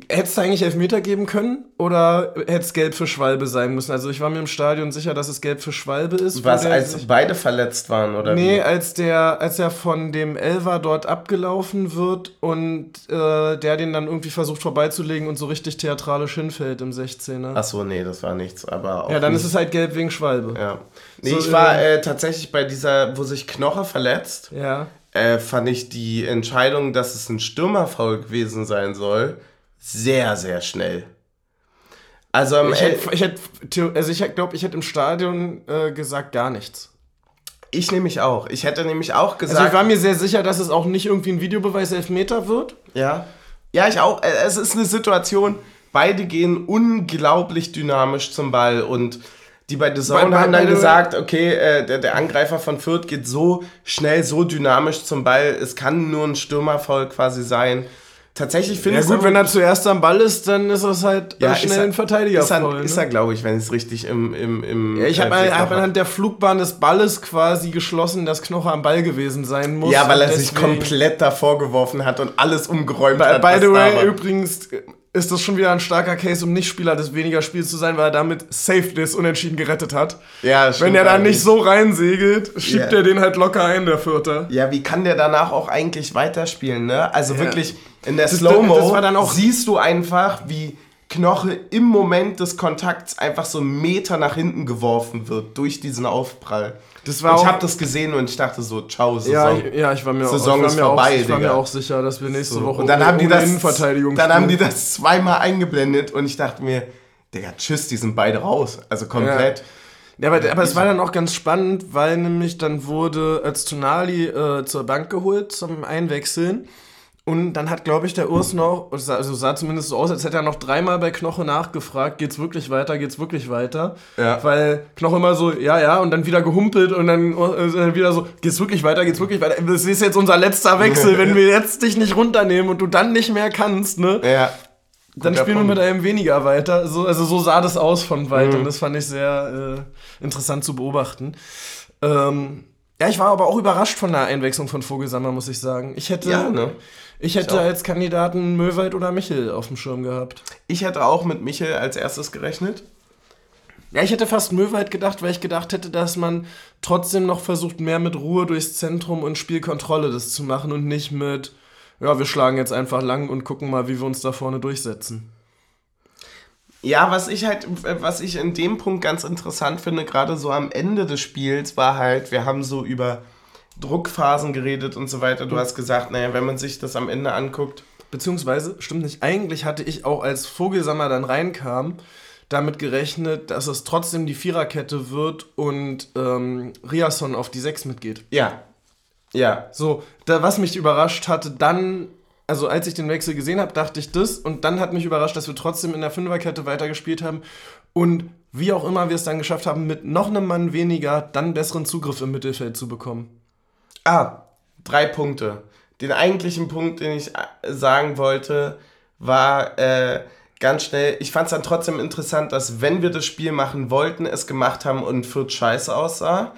Hättest du eigentlich Elfmeter geben können oder hätte es gelb für Schwalbe sein müssen? Also ich war mir im Stadion sicher, dass es gelb für Schwalbe ist. Was, als sich- beide verletzt waren, oder Nee, wie? als der, als er von dem Elver dort abgelaufen wird und äh, der den dann irgendwie versucht vorbeizulegen und so richtig theatralisch hinfällt im 16er. Achso, nee, das war nichts. Aber ja, dann nicht. ist es halt gelb wegen Schwalbe. Ja. Nee, So, ich war äh, äh, tatsächlich bei dieser, wo sich Knoche verletzt, Ja. äh, fand ich die Entscheidung, dass es ein Stürmerfoul gewesen sein soll, sehr, sehr schnell. Also am Ich hätte, ich hätte, also ich glaube, ich hätte im Stadion äh, gesagt gar nichts. ich nämlich auch. Ich hätte nämlich auch gesagt. Also ich war mir sehr sicher, dass es auch nicht irgendwie ein Videobeweis Elfmeter wird. Ja. Ja, ich auch. Äh, Es ist eine Situation, beide gehen unglaublich dynamisch zum Ball und die bei The Zone haben dann gesagt, okay, äh, der, der Angreifer von Fürth geht so schnell, so dynamisch zum Ball, es kann nur ein Stürmerfoul quasi sein. Tatsächlich finde Ja ich gut, wenn er zuerst am Ball ist, dann ist das halt ja, äh, schnell er, ein Verteidiger. Ist er, ne? er glaube ich, wenn es richtig im. im, im ja, ich habe äh, hab anhand der Flugbahn des Balles quasi geschlossen, dass Knoche am Ball gewesen sein muss. Ja, weil er sich komplett davor geworfen hat und alles umgeräumt By, hat. by the way, übrigens ist das schon wieder ein starker Case, um Nicht-Spieler des weniger Spiels zu sein, weil er damit safe das Unentschieden gerettet hat. Ja, Wenn er da nicht so reinsegelt, schiebt Ja. er den halt locker ein, der Vierter. Ja, wie kann der danach auch eigentlich weiterspielen, ne? Also Ja. wirklich in der Slow-Mo siehst du einfach, wie Knoche im Moment des Kontakts einfach so einen Meter nach hinten geworfen wird durch diesen Aufprall. Das war ich habe das gesehen und ich dachte so, ciao, Saison. Ja, ich, ja, ich war mir, Saison ich war ist mir, vorbei, auch, ich war mir auch sicher, dass wir nächste So. Woche und dann haben die das, Innenverteidigung dann haben die das zweimal eingeblendet und ich dachte mir, Digga, tschüss, die sind beide raus. Also komplett. Ja, aber, aber es war dann auch ganz spannend, weil nämlich dann wurde als Tonali äh, zur Bank geholt zum Einwechseln. Und dann hat, glaube ich, der Urs noch, also sah zumindest so aus, als hätte er noch dreimal bei Knoche nachgefragt, geht's wirklich weiter, geht's wirklich weiter? Ja. Weil Knoche immer so, ja, ja, und dann wieder gehumpelt und dann äh, wieder so, geht's wirklich weiter, geht's wirklich weiter? Das ist jetzt unser letzter Wechsel, wenn wir jetzt dich nicht runternehmen und du dann nicht mehr kannst, ne? Ja. Dann Guter spielen wir Punkt. mit einem weniger weiter. So, also so sah das aus von weit Mhm. und das fand ich sehr äh, interessant zu beobachten. Ähm, ja, ich war aber auch überrascht von der Einwechslung von Vogelsammer, muss ich sagen. Ich hätte, Ja, ne? Ich hätte auch. als Kandidaten Möwald oder Michel auf dem Schirm gehabt. Ich hätte auch mit Michel als erstes gerechnet. Ja, ich hätte fast Möwald gedacht, weil ich gedacht hätte, dass man trotzdem noch versucht, mehr mit Ruhe durchs Zentrum und Spielkontrolle das zu machen und nicht mit, ja, wir schlagen jetzt einfach lang und gucken mal, wie wir uns da vorne durchsetzen. Ja, was ich halt, was ich in dem Punkt ganz interessant finde, gerade so am Ende des Spiels, war halt, wir haben so über Druckphasen geredet und so weiter. Du hast gesagt, naja, wenn man sich das am Ende anguckt, Beziehungsweise, stimmt nicht, eigentlich hatte ich auch als Vogelsammer dann reinkam, damit gerechnet, dass es trotzdem die Viererkette wird und ähm, Riasson auf die Sechs mitgeht. ja, ja, So, da, was mich überrascht hatte, dann, also als ich den Wechsel gesehen habe, dachte ich das und dann hat mich überrascht, dass wir trotzdem in der Fünferkette weitergespielt haben und wie auch immer wir es dann geschafft haben, mit noch einem Mann weniger dann besseren Zugriff im Mittelfeld zu bekommen. Ah, drei Punkte. Den eigentlichen Punkt, den ich äh, sagen wollte, war äh, ganz schnell. Ich fand es dann trotzdem interessant, dass wenn wir das Spiel machen wollten, es gemacht haben und Fürth scheiße aussah.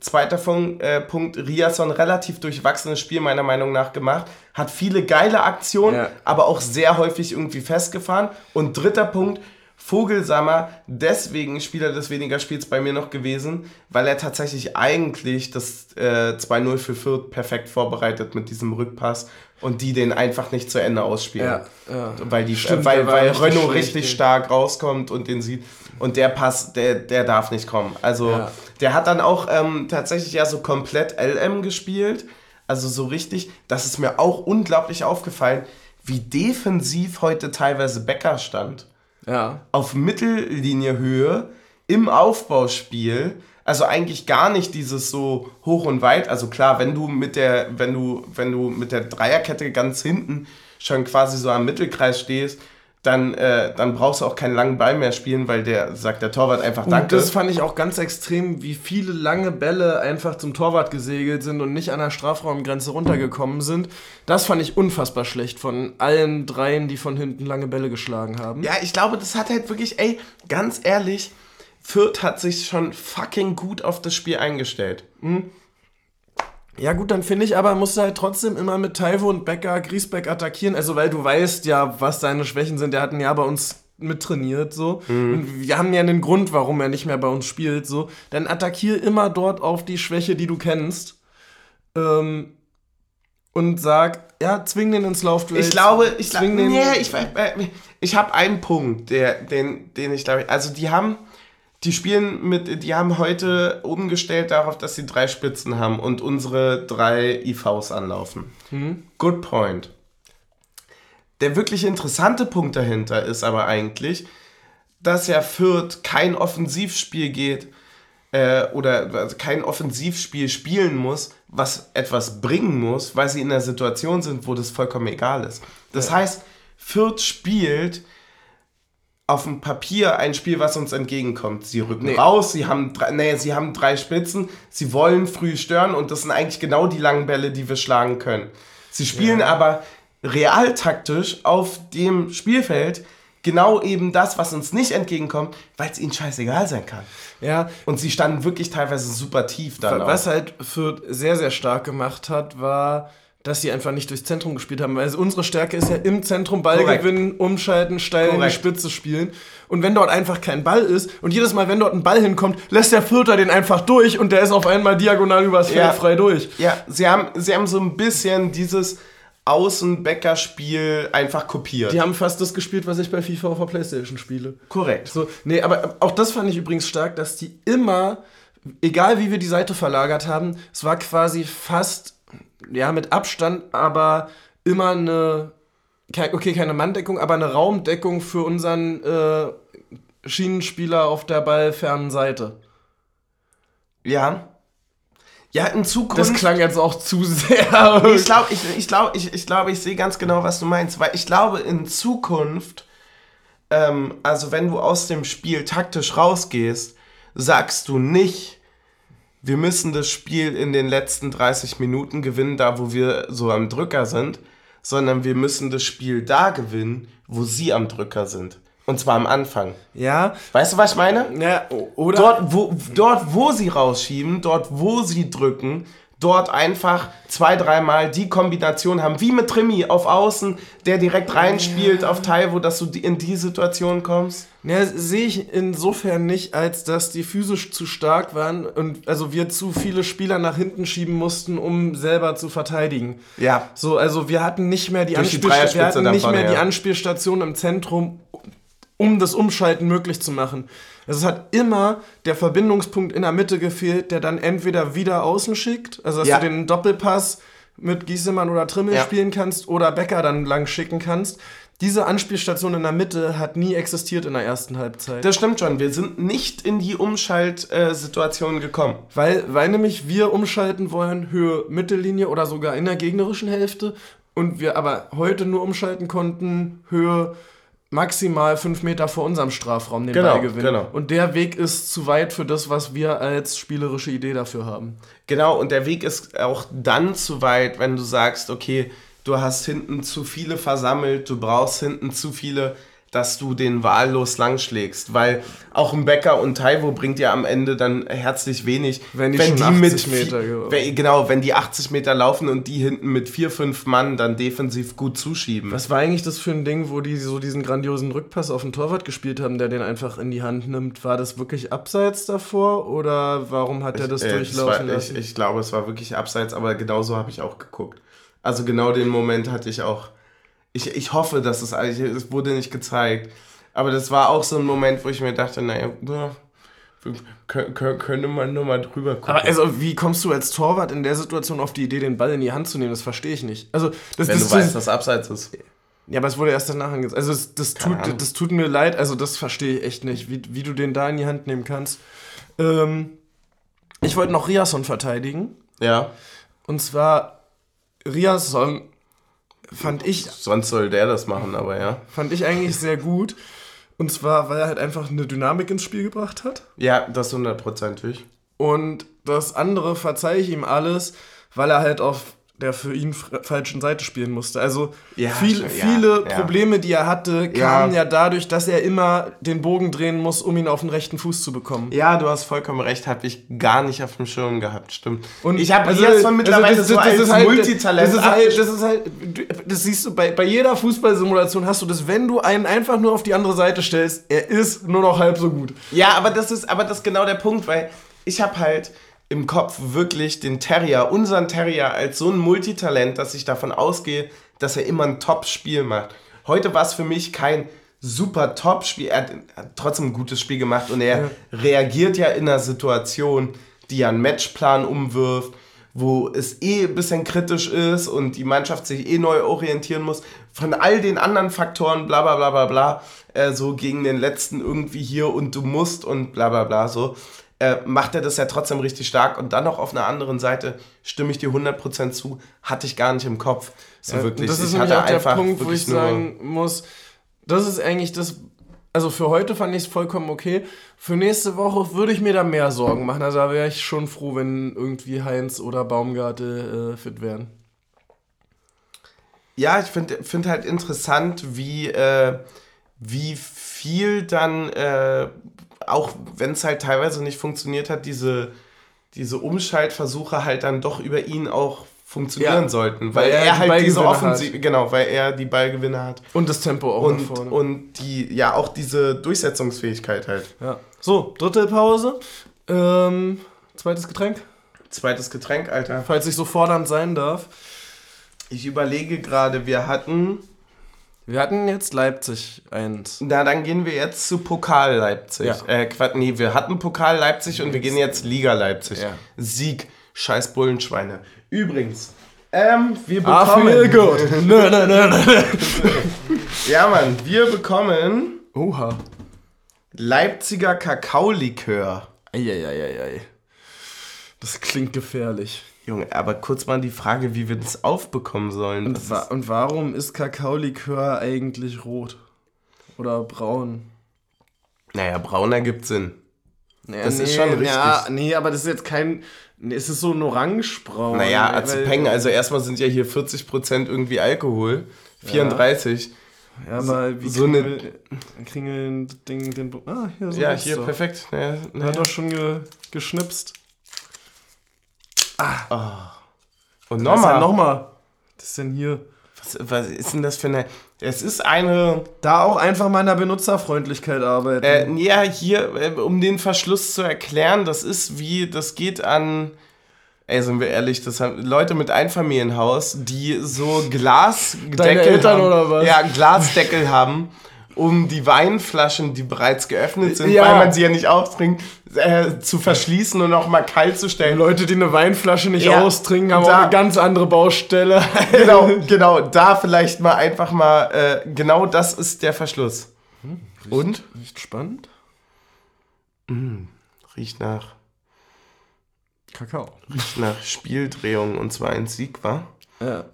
Zweiter Fun äh, Punkt, Riasson relativ durchwachsenes Spiel meiner Meinung nach gemacht. Hat viele geile Aktionen, Ja. aber auch sehr häufig irgendwie festgefahren. Und dritter Punkt, Vogelsammer, deswegen Spieler des weniger Spiels bei mir noch gewesen, weil er tatsächlich eigentlich das äh, 2-0 für Fürth perfekt vorbereitet mit diesem Rückpass und die den einfach nicht zu Ende ausspielen. Ja, ja. Weil, die, Stimmt, äh, weil, weil richtig Renault richtig stark rauskommt und den sieht. Und der Pass, der, der darf nicht kommen. Also Ja. der hat dann auch ähm, tatsächlich ja so komplett LM gespielt. Also so richtig. Das ist mir auch unglaublich aufgefallen, wie defensiv heute teilweise Becker stand Ja. auf Mittelliniehöhe im Aufbauspiel. Also eigentlich gar nicht dieses so hoch und weit. Also klar, wenn du mit der, wenn du, wenn du mit der Dreierkette ganz hinten schon quasi so am Mittelkreis stehst, dann, äh, dann brauchst du auch keinen langen Ball mehr spielen, weil der sagt der Torwart einfach Und Danke. das fand ich auch ganz extrem, wie viele lange Bälle einfach zum Torwart gesegelt sind und nicht an der Strafraumgrenze runtergekommen sind. Das fand ich unfassbar schlecht von allen dreien, die von hinten lange Bälle geschlagen haben. Ja, ich glaube, das hat halt wirklich, ey, ganz ehrlich, Fürth hat sich schon fucking gut auf das Spiel eingestellt. Ja gut, dann finde ich aber, musst du halt trotzdem immer mit Taiwo und Becker Griesbeck attackieren, also weil du weißt ja, was seine Schwächen sind. Der hat ein Jahr bei uns mittrainiert, so. Und wir haben ja einen Grund, warum er nicht mehr bei uns spielt, so. Dann attackier immer dort auf die Schwäche, die du kennst. Ähm, und sag, ja, zwing den ins Laufduell. Ich glaube, ich glaube, nee, ich, äh, ich habe einen Punkt, der, den, den ich glaube, also die haben, die spielen mit, die haben heute umgestellt darauf, dass sie drei Spitzen haben und unsere drei IVs anlaufen. Good point. Der wirklich interessante Punkt dahinter ist aber eigentlich, dass ja Fürth kein Offensivspiel geht äh, oder also kein Offensivspiel spielen muss, was etwas bringen muss, weil sie in einer Situation sind, wo das vollkommen egal ist. Das heißt, Fürth spielt auf dem Papier ein Spiel, was uns entgegenkommt. Sie rücken Nee. raus, sie haben, drei, nee, sie haben drei Spitzen, sie wollen früh stören und das sind eigentlich genau die langen Bälle, die wir schlagen können. Sie spielen aber realtaktisch auf dem Spielfeld genau eben das, was uns nicht entgegenkommt, weil es ihnen scheißegal sein kann. Ja. Und sie standen wirklich teilweise super tief dann. Was halt Fürth sehr, sehr stark gemacht hat, war, dass sie einfach nicht durchs Zentrum gespielt haben. Weil unsere Stärke ist ja im Zentrum Ball Korrekt. gewinnen, umschalten, steil Korrekt. in die Spitze spielen. Und wenn dort einfach kein Ball ist und jedes Mal, wenn dort ein Ball hinkommt, lässt der Vierter den einfach durch und der ist auf einmal diagonal übers Feld ja. frei durch. Ja, sie haben, sie haben so ein bisschen dieses Außenbäcker-Spiel einfach kopiert. Die haben fast das gespielt, was ich bei FIFA auf der Playstation spiele. Korrekt. So, nee, aber auch das fand ich übrigens stark, dass die immer, egal wie wir die Seite verlagert haben, es war quasi fast, ja, mit Abstand, aber immer eine, okay, keine Manndeckung, aber eine Raumdeckung für unseren äh, Schienenspieler auf der ballfernen Seite. Ja, ja, in Zukunft. Das klang jetzt auch zu sehr. ich glaube, ich, ich, glaub, ich, ich, glaub, ich sehe ganz genau, was du meinst. Weil ich glaube, in Zukunft, ähm, also wenn du aus dem Spiel taktisch rausgehst, sagst du nicht, wir müssen das Spiel in den letzten 30 Minuten gewinnen, da wo wir so am Drücker sind, sondern wir müssen das Spiel da gewinnen, wo sie am Drücker sind. Und zwar am Anfang. Ja. Weißt du, was ich meine? Ja, oder? Dort wo, dort, wo sie rausschieben, dort, wo sie drücken, dort einfach zwei, dreimal die Kombination haben, wie mit Trimi auf Außen, der direkt reinspielt ja. auf Taiwo, dass du in die Situation kommst. Ja, sehe ich insofern nicht, als dass die physisch zu stark waren und also wir zu viele Spieler nach hinten schieben mussten, um selber zu verteidigen. Ja. So, also wir hatten nicht mehr die, Anspiel die wir hatten nicht mehr die Anspielstation im Zentrum, um das Umschalten möglich zu machen. Also es hat immer der Verbindungspunkt in der Mitte gefehlt, der dann entweder wieder außen schickt, also dass ja. du den Doppelpass mit Giesemann oder Trimmel ja. spielen kannst oder Becker dann lang schicken kannst. Diese Anspielstation in der Mitte hat nie existiert in der ersten Halbzeit. Das stimmt schon. Wir sind nicht in die Umschaltsituation gekommen. Weil, weil nämlich wir umschalten wollen, Höhe Mittellinie oder sogar in der gegnerischen Hälfte. Und wir aber heute nur umschalten konnten, Höhe maximal fünf Meter vor unserem Strafraum den genau, Ball gewinnen. Genau. Und der Weg ist zu weit für das, was wir als spielerische Idee dafür haben. Genau, und der Weg ist auch dann zu weit, wenn du sagst, okay, du hast hinten zu viele versammelt, du brauchst hinten zu viele dass du den wahllos langschlägst, weil auch ein Becker und Taiwo bringt ja am Ende dann herzlich wenig, wenn die, wenn die mit Meter wenn, genau, wenn die 80 Meter laufen und die hinten mit vier fünf Mann dann defensiv gut zuschieben. Was war eigentlich das für ein Ding, wo die so diesen grandiosen Rückpass auf den Torwart gespielt haben, der den einfach in die Hand nimmt? War das wirklich abseits davor oder warum hat er das ich, äh, durchlaufen war, lassen? Ich, ich glaube, es war wirklich abseits, aber genauso habe ich auch geguckt. Also genau den Moment hatte ich auch ich, ich hoffe, dass es eigentlich, es wurde nicht gezeigt. Aber das war auch so ein Moment, wo ich mir dachte, naja, könnte man nur mal drüber gucken. Aber also, wie kommst du als Torwart in der Situation auf die Idee, den Ball in die Hand zu nehmen? Das verstehe ich nicht. Also, das, Wenn das, du weißt, dass abseits ist. Ja, aber es wurde erst danach angezeigt. Also, das, das tut, das tut mir leid. Also, das verstehe ich echt nicht, wie, wie du den da in die Hand nehmen kannst. Ähm, ich wollte noch Riasson verteidigen. Ja. Und zwar, Riasson fand ich. Sonst soll der das machen, aber ja. Fand ich eigentlich sehr gut. Und zwar, weil er halt einfach eine Dynamik ins Spiel gebracht hat. Ja, das hundertprozentig. Und das andere verzeihe ich ihm alles, weil er halt auf der für ihn falschen Seite spielen musste. Also ja, viel, ja, viele ja. Probleme, die er hatte, kamen ja. dadurch, dass er immer den Bogen drehen muss, um ihn auf den rechten Fuß zu bekommen. Ja, du hast vollkommen recht, habe ich gar nicht auf dem Schirm gehabt, stimmt. Und ich habe also, jetzt von mittlerweile also das, das, das, so als Multitalent. Das ist halt, das ist halt, das siehst du bei, bei jeder Fußballsimulation hast du das, wenn du einen einfach nur auf die andere Seite stellst, er ist nur noch halb so gut. Ja, aber das ist, aber das ist genau der Punkt, weil ich habe halt im Kopf wirklich den Terrier, unseren Terrier, als so ein Multitalent, dass ich davon ausgehe, dass er immer ein Top-Spiel macht. Heute war es für mich kein super Top-Spiel. Er hat trotzdem ein gutes Spiel gemacht und er ja. reagiert ja in einer Situation, die ja einen Matchplan umwirft, wo es eh ein bisschen kritisch ist und die Mannschaft sich eh neu orientieren muss. Von all den anderen Faktoren, bla bla bla bla bla, äh, so gegen den letzten irgendwie hier und du musst und bla bla bla so äh, macht er das ja trotzdem richtig stark. Und dann noch auf einer anderen Seite stimme ich dir 100% zu, hatte ich gar nicht im Kopf. So ja, wirklich. Das ist ich nämlich auch der Punkt, wo ich sagen muss, das ist eigentlich das, also für heute fand ich es vollkommen okay. Für nächste Woche würde ich mir da mehr Sorgen machen. Also da wäre ich schon froh, wenn irgendwie Heinz oder Baumgarte äh, fit wären. ja, ich finde find halt interessant, wie, äh, wie viel dann, äh, auch wenn es halt teilweise nicht funktioniert hat, diese, diese Umschaltversuche halt dann doch über ihn auch funktionieren Ja. sollten, weil, Weil er er die halt diese Ballgewinne Offensive, genau, weil er die Ballgewinne hat Und das Tempo auch und, vorne. und die, ja, auch diese Durchsetzungsfähigkeit halt. ja. So, dritte Pause. Ähm, zweites Getränk, Zweites Getränk, Alter. falls ich so fordernd sein darf. Ich überlege gerade, wir hatten, Wir hatten jetzt Leipzig 1. na dann gehen wir jetzt zu Pokal Leipzig. Ja. Äh, Quatsch, nee, wir hatten Pokal Leipzig und wir gehen jetzt Liga Leipzig. Ja. Sieg, scheiß Bullenschweine. Übrigens, ähm, wir bekommen... feel good. nö, nö, nö, nö. Ja, Mann, wir bekommen Oha. Leipziger Kakaolikör. Eieieiei. Das klingt gefährlich. Junge, aber kurz mal die Frage, wie wir das aufbekommen sollen. Und, wa und warum ist Kakaolikör eigentlich rot? Oder braun? naja, brauner gibt Sinn. Naja, Das ist schon richtig. Ja, nee, aber das ist jetzt kein. Nee, es ist so ein orangebraun. Naja, Azepeng, also erstmal sind ja hier 40% irgendwie Alkohol. 34. Ja, aber wie so kriegen eine- wir- kriegen wir den Ding, den. Ah, hier so Ja, hier, doch. perfekt. Naja, Hat naja. doch schon ge geschnipst. Und Was ist nochmal. nochmal? Was ist denn hier? Was, was ist denn das für eine. Es ist eine. Da auch einfach mal an der Benutzerfreundlichkeit arbeiten. Äh, ja, hier, äh, um den Verschluss zu erklären, das ist wie. Das geht an. Ey, sind wir ehrlich, das haben Leute mit Einfamilienhaus, die so Glasdeckel Deine Eltern haben, oder was? Ja, Glasdeckel haben, um die Weinflaschen, die bereits geöffnet sind, Ja. weil man sie ja nicht auftrinkt, äh, zu verschließen und auch mal kalt zu stellen. Leute, die eine Weinflasche nicht Ja, austrinken, haben da- auch eine ganz andere Baustelle. genau, genau, da vielleicht mal einfach mal, äh, genau das ist der Verschluss. Und? Nicht spannend. Riecht nach, Kakao. riecht nach Spieldrehung und zwar ein Sieg, war. Ja.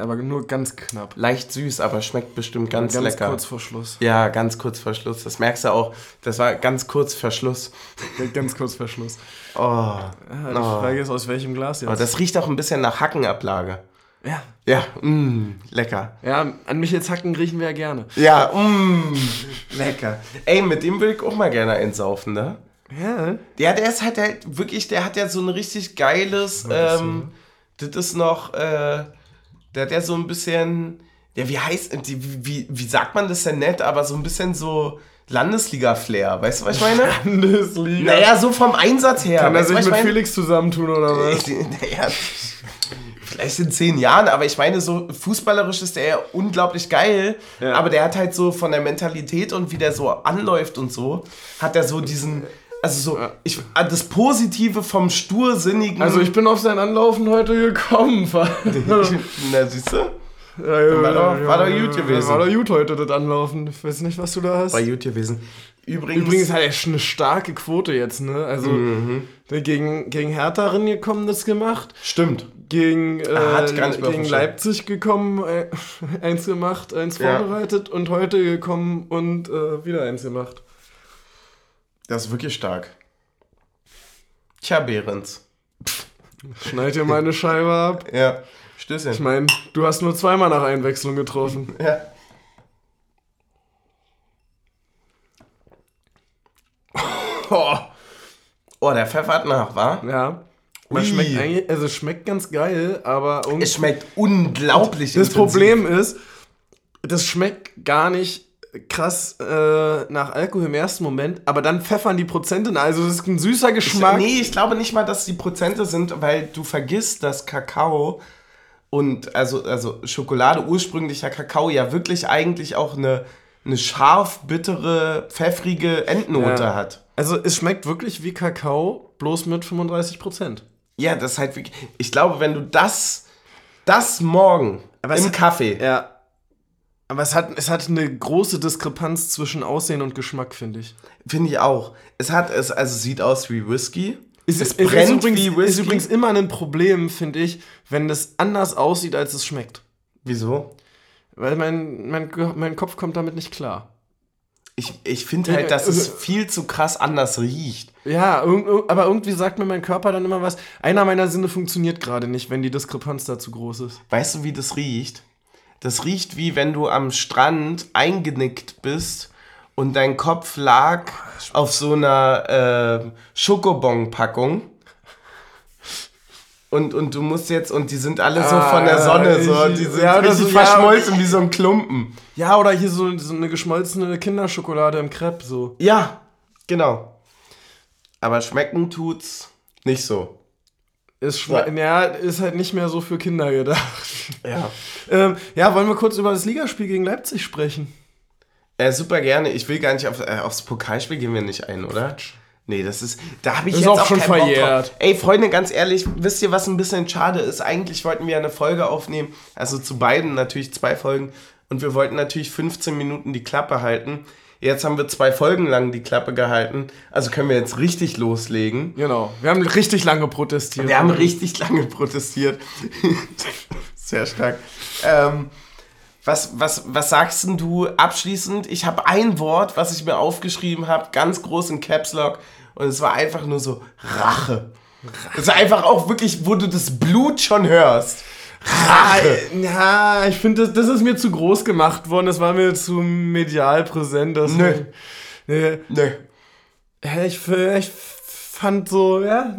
Aber nur ganz knapp. Leicht süß, aber schmeckt bestimmt ganz, Ganz lecker. kurz vor Schluss. Ja, ganz kurz vor Schluss. Das merkst du auch. Das war ganz kurz vor Schluss. Ja, Ganz kurz vor Schluss. Oh. Ja, die Frage ist, aus welchem Glas jetzt? Aber das riecht auch ein bisschen nach Hackenablage. ja. Ja, mh, lecker. ja, an Michels Hacken riechen wir ja gerne. Ja, mh, lecker. Ey, mit dem will ich auch mal gerne einsaufen, ne? Ja. Ja, der ist halt, halt wirklich, der hat ja so ein richtig geiles, ähm, das ist noch, äh, der hat ja so ein bisschen, ja, wie heißt, die, wie, wie sagt man das denn nett, aber so ein bisschen so Landesliga-Flair, weißt du, was ich meine? Landesliga. naja, so vom Einsatz her. Kann er sich mit? Felix zusammentun oder was? Naja, vielleicht in zehn Jahren, aber ich meine, so fußballerisch ist der ja unglaublich geil, Ja. aber der hat halt so von der Mentalität und wie der so anläuft und so, hat er so diesen, also so, ich, das Positive vom stursinnigen. Also ich bin auf sein Anlaufen heute gekommen. Na, siehst du? war, doch- war doch gut gewesen. War doch gut heute, das Anlaufen. Ich weiß nicht, was du da hast. Bei gut gewesen. Übrigens, Übrigens hat er schon eine starke Quote jetzt, ne? Also Mhm. gegen, gegen Hertha gekommen das gemacht. stimmt. Gegen, äh, gegen. Leipzig gekommen, äh, eins gemacht, eins Ja. vorbereitet und heute gekommen und äh, wieder eins gemacht. Das ist wirklich stark. Tja, Behrens. Schneid dir meine Scheibe ab. Ja. Ich Stößchen. meine, du hast nur zweimal nach Einwechslung getroffen. Ja. Oh. oh, der pfeffert nach, wa? Ja. Man schmeckt eigentlich, also es schmeckt ganz geil, aber irgendwie. Es schmeckt unglaublich Das intensiv. Problem ist, das schmeckt gar nicht krass äh, nach Alkohol im ersten Moment, aber dann pfeffern die Prozente. Also es ist ein süßer Geschmack. Nee, ich glaube nicht mal, dass die Prozente sind, weil du vergisst, dass Kakao und also, also Schokolade, ursprünglicher Kakao, ja wirklich eigentlich auch eine, eine scharf, bittere, pfeffrige Endnote Ja. hat. Also es schmeckt wirklich wie Kakao, bloß mit 35 Prozent. Ja, das ist halt wirklich. Ich glaube, wenn du das, das morgen Aber im Kaffee. Ja. Aber es hat, es hat eine große Diskrepanz zwischen Aussehen und Geschmack, finde ich. Finde ich auch. Es hat es, also sieht aus wie Whisky. Es, Es ist, es brennt ist, übrigens, wie Whisky. ist übrigens immer ein Problem, finde ich, wenn das anders aussieht, als es schmeckt. Wieso? Weil mein, mein, mein Kopf kommt damit nicht klar. Ich, ich finde halt, dass es viel zu krass anders riecht. Ja, aber irgendwie sagt mir mein Körper dann immer was. Einer meiner Sinne funktioniert gerade nicht, wenn die Diskrepanz da zu groß ist. Weißt du, wie das riecht? Das riecht wie wenn du am Strand eingenickt bist und dein Kopf lag auf so einer äh, Schokobon-Packung. Und, und du musst jetzt, und die sind alle so von der Sonne, so, die sind ja, richtig so, ja, verschmolzen wie so ein Klumpen. Ja, oder hier so, so eine geschmolzene Kinderschokolade im Crepe, so. Ja, genau. Aber schmecken tut's nicht so. Ist, schme- ja. ist halt nicht mehr so für Kinder gedacht. Ja. ähm, ja, wollen wir kurz über das Ligaspiel gegen Leipzig sprechen? Äh, super gerne. Ich will gar nicht auf, äh, aufs Pokalspiel gehen wir nicht ein, oder? Nee, das ist. Da habe ich Ist jetzt auch auch schon verjährt. Ey, Freunde, ganz ehrlich, wisst ihr, was ein bisschen schade ist? Eigentlich wollten wir eine Folge aufnehmen, also zu beiden natürlich zwei Folgen. Und wir wollten natürlich 15 Minuten die Klappe halten. Jetzt haben wir zwei Folgen lang die Klappe gehalten. Also können wir jetzt richtig loslegen. Genau. Wir haben richtig lange protestiert. Wir haben richtig lange protestiert. Sehr stark. Ähm, was, was, was sagst denn du abschließend? Ich habe ein Wort, was ich mir aufgeschrieben habe, ganz groß in Caps Lock. Und es war einfach nur so Rache. Es ist einfach auch wirklich, wo du das Blut schon hörst. Rache. Ja, ich finde, das, das ist mir zu groß gemacht worden. Das war mir zu medial präsent. Das Nö. Nö. Ja, ich, ich fand so, ja,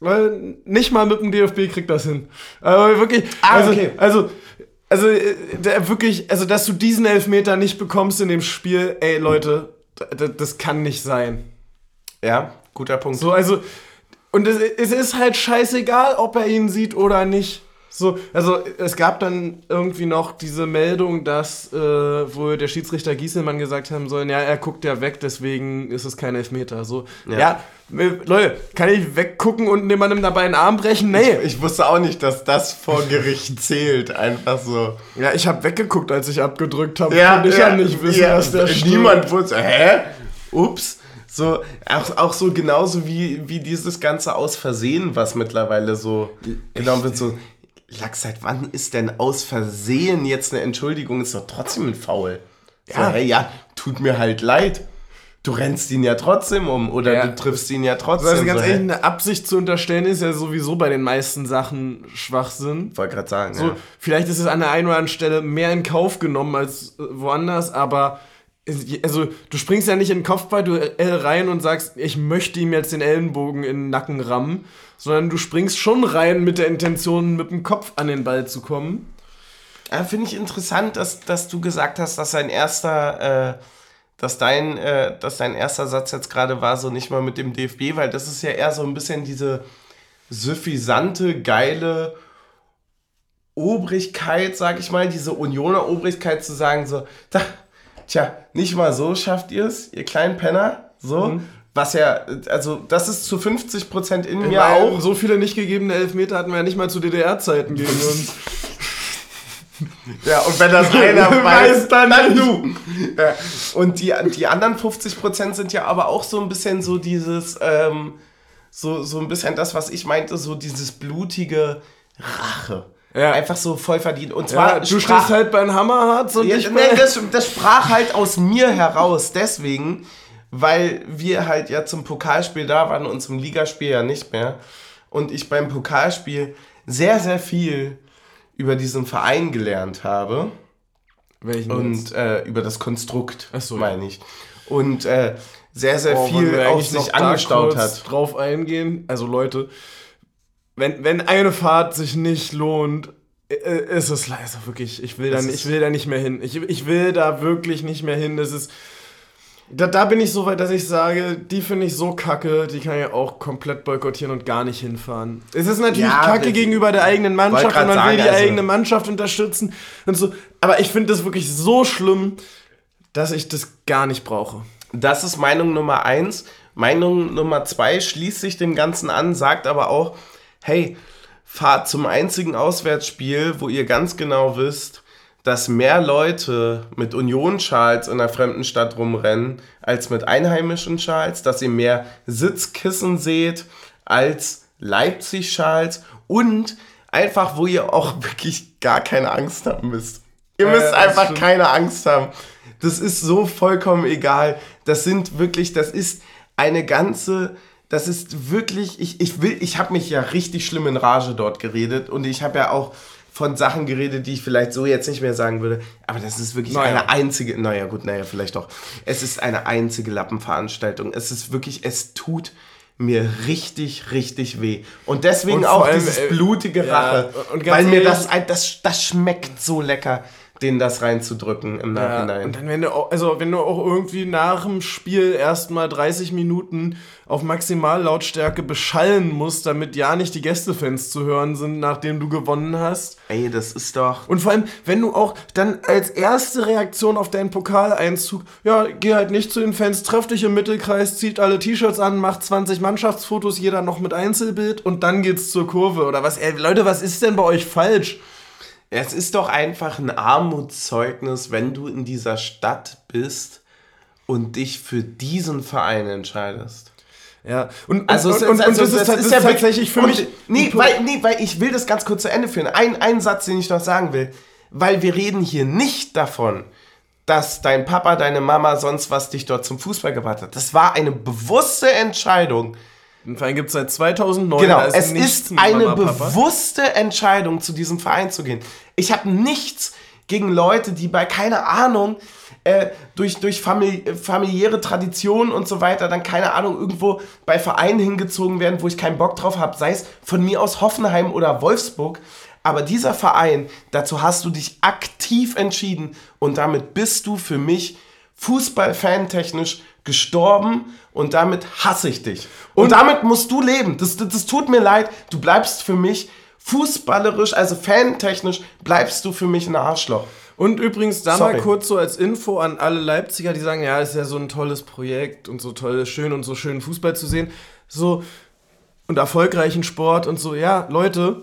weil nicht mal mit dem DFB kriegt das hin. Aber wirklich, Ah, also, okay. also, also äh, der, wirklich, also dass du diesen Elfmeter nicht bekommst in dem Spiel, ey Leute, das, das kann nicht sein. Ja, guter Punkt. So, also, und es, es ist halt scheißegal, ob er ihn sieht oder nicht. So, also es gab dann irgendwie noch diese Meldung, dass äh, wohl der Schiedsrichter Gieselmann gesagt haben sollen, ja, er guckt ja weg, deswegen ist es kein Elfmeter. So, Ja. ja, äh, Leute, kann ich weggucken und jemandem dabei einen Arm brechen? Nee. Ich wusste auch nicht, dass das vor Gericht zählt. Einfach so. ja, ich habe weggeguckt, als ich abgedrückt habe. Konnte ich ja nicht wissen, ja, dass der Niemand wusste, hä? Ups. So, auch, auch so genauso wie, wie dieses ganze Aus Versehen, was mittlerweile so genommen wird, so, Lachs, seit wann ist denn aus Versehen jetzt eine Entschuldigung? Ist doch trotzdem ein Foul. Ja. So, Ja. hey, ja, tut mir halt leid. Du rennst ihn ja trotzdem um oder Ja. du triffst ihn ja trotzdem. Also ganz so, ehrlich, eine Absicht zu unterstellen ist ja sowieso bei den meisten Sachen Schwachsinn. Wollte gerade sagen. So, ja. vielleicht ist es an der einen oder anderen Stelle mehr in Kauf genommen als woanders, aber also du springst ja nicht in den Kopfballduell rein und sagst, ich möchte ihm jetzt den Ellenbogen in den Nacken rammen, sondern du springst schon rein mit der Intention, mit dem Kopf an den Ball zu kommen. Ja, Finde ich interessant, dass, dass du gesagt hast, dass sein erster, äh, dass dein, äh, dass dein erster Satz jetzt gerade war, so nicht mal mit dem DFB, weil das ist ja eher so ein bisschen diese suffisante, geile Obrigkeit, sag ich mal, diese Unioner Obrigkeit zu sagen, so, da, tja, nicht mal so schafft ihr es, ihr kleinen Penner, so. Was ja, also das ist zu 50% in mir Weil auch. So viele nicht gegebene Elfmeter hatten wir ja nicht mal zu DDR-Zeiten gegen uns. Ja, und wenn das einer weiß, dann, dann du. Ja. Und die, die anderen 50% sind ja aber auch so ein bisschen so dieses, ähm, so, so ein bisschen das, was ich meinte, so dieses blutige Rache. Ja. Einfach so voll verdient. Und zwar, Ja, du sprach- stehst halt beim Hammerharz und ja, ich nee, das, das sprach halt aus mir heraus, deswegen, weil wir halt ja zum Pokalspiel da waren und zum Ligaspiel ja nicht mehr. Und ich beim Pokalspiel sehr, sehr viel über diesen Verein gelernt habe Welchen und äh, über das Konstrukt, so, meine ich. Und äh, sehr, sehr Oh, viel auf sich angestaut hat. drauf eingehen. Also Leute, wenn, wenn eine Fahrt sich nicht lohnt, ist es leider wirklich, ich will, da, ich will da nicht mehr hin. Ich, ich will da wirklich nicht mehr hin. Das ist, da, da bin ich so weit, dass ich sage, die finde ich so kacke, die kann ich auch komplett boykottieren und gar nicht hinfahren. Es ist natürlich Ja, kacke gegenüber der eigenen Mannschaft und man will sagen, die also- eigene Mannschaft unterstützen und so. Aber ich finde das wirklich so schlimm, dass ich das gar nicht brauche. Das ist Meinung Nummer eins. Meinung Nummer zwei schließt sich dem Ganzen an, sagt aber auch, hey, fahrt zum einzigen Auswärtsspiel, wo ihr ganz genau wisst, dass mehr Leute mit Union-Schals in einer fremden Stadt rumrennen, als mit einheimischen Schals, dass ihr mehr Sitzkissen seht als Leipzig-Schals und einfach, wo ihr auch wirklich gar keine Angst haben müsst. Ihr müsst einfach keine Angst haben. Das ist so vollkommen egal. Das sind wirklich, das ist eine ganze, das ist wirklich, ich, ich will, ich habe mich ja richtig schlimm in Rage dort geredet und ich habe ja auch von Sachen geredet, die ich vielleicht so jetzt nicht mehr sagen würde. Aber das ist wirklich Naja. eine einzige, naja gut, naja, vielleicht doch. Es ist eine einzige Lappenveranstaltung. Es ist wirklich, es tut mir richtig, richtig weh. Und deswegen Und auch allem, dieses äh, blutige ja, Rache. ganz weil mir das, ein- das, das schmeckt so lecker, denen das reinzudrücken im Ja, Nachhinein. und dann, wenn du, auch, also wenn du auch irgendwie nach dem Spiel erstmal 30 Minuten auf Maximallautstärke beschallen musst, damit ja nicht die Gästefans zu hören sind, nachdem du gewonnen hast. Ey, das ist doch. Und vor allem, wenn du auch dann als erste Reaktion auf deinen Pokaleinzug, ja, geh halt nicht zu den Fans, treff dich im Mittelkreis, zieht alle T-Shirts an, macht 20 Mannschaftsfotos, jeder noch mit Einzelbild und dann geht's zur Kurve oder was? Ey, Leute, was ist denn bei euch falsch? Es ist doch einfach ein Armutszeugnis, wenn du in dieser Stadt bist und dich für diesen Verein entscheidest. Ja, und, Also, und, und, und, also das ist, das ist wirklich- tatsächlich für mich. Nee weil, nee, weil ich will das ganz kurz zu Ende führen. Ein, ein Satz, den ich noch sagen will. Weil wir reden hier nicht davon, dass dein Papa, deine Mama, sonst was dich dort zum Fußball gebracht hat. Das war eine bewusste Entscheidung. Den Verein gibt es seit 2009. Genau, da es ist eine Mama, bewusste Entscheidung, zu diesem Verein zu gehen. Ich habe nichts gegen Leute, die bei, keine Ahnung, äh, durch, durch famili familiäre Traditionen und so weiter, dann, keine Ahnung, irgendwo bei Vereinen hingezogen werden, wo ich keinen Bock drauf habe, sei es von mir aus Hoffenheim oder Wolfsburg. Aber dieser Verein, dazu hast du dich aktiv entschieden und damit bist du für mich Fußball-Fan-technisch gestorben und damit hasse ich dich. Und, damit musst du leben. Das, das, das tut mir leid. Du bleibst für mich fußballerisch, also fantechnisch, bleibst du für mich ein Arschloch. Und übrigens, da Sorry. mal kurz so als Info an alle Leipziger, die sagen, ja, ist ja so ein tolles Projekt und so toll, schön und so schön Fußball zu sehen. So, und erfolgreichen Sport und so, ja, Leute,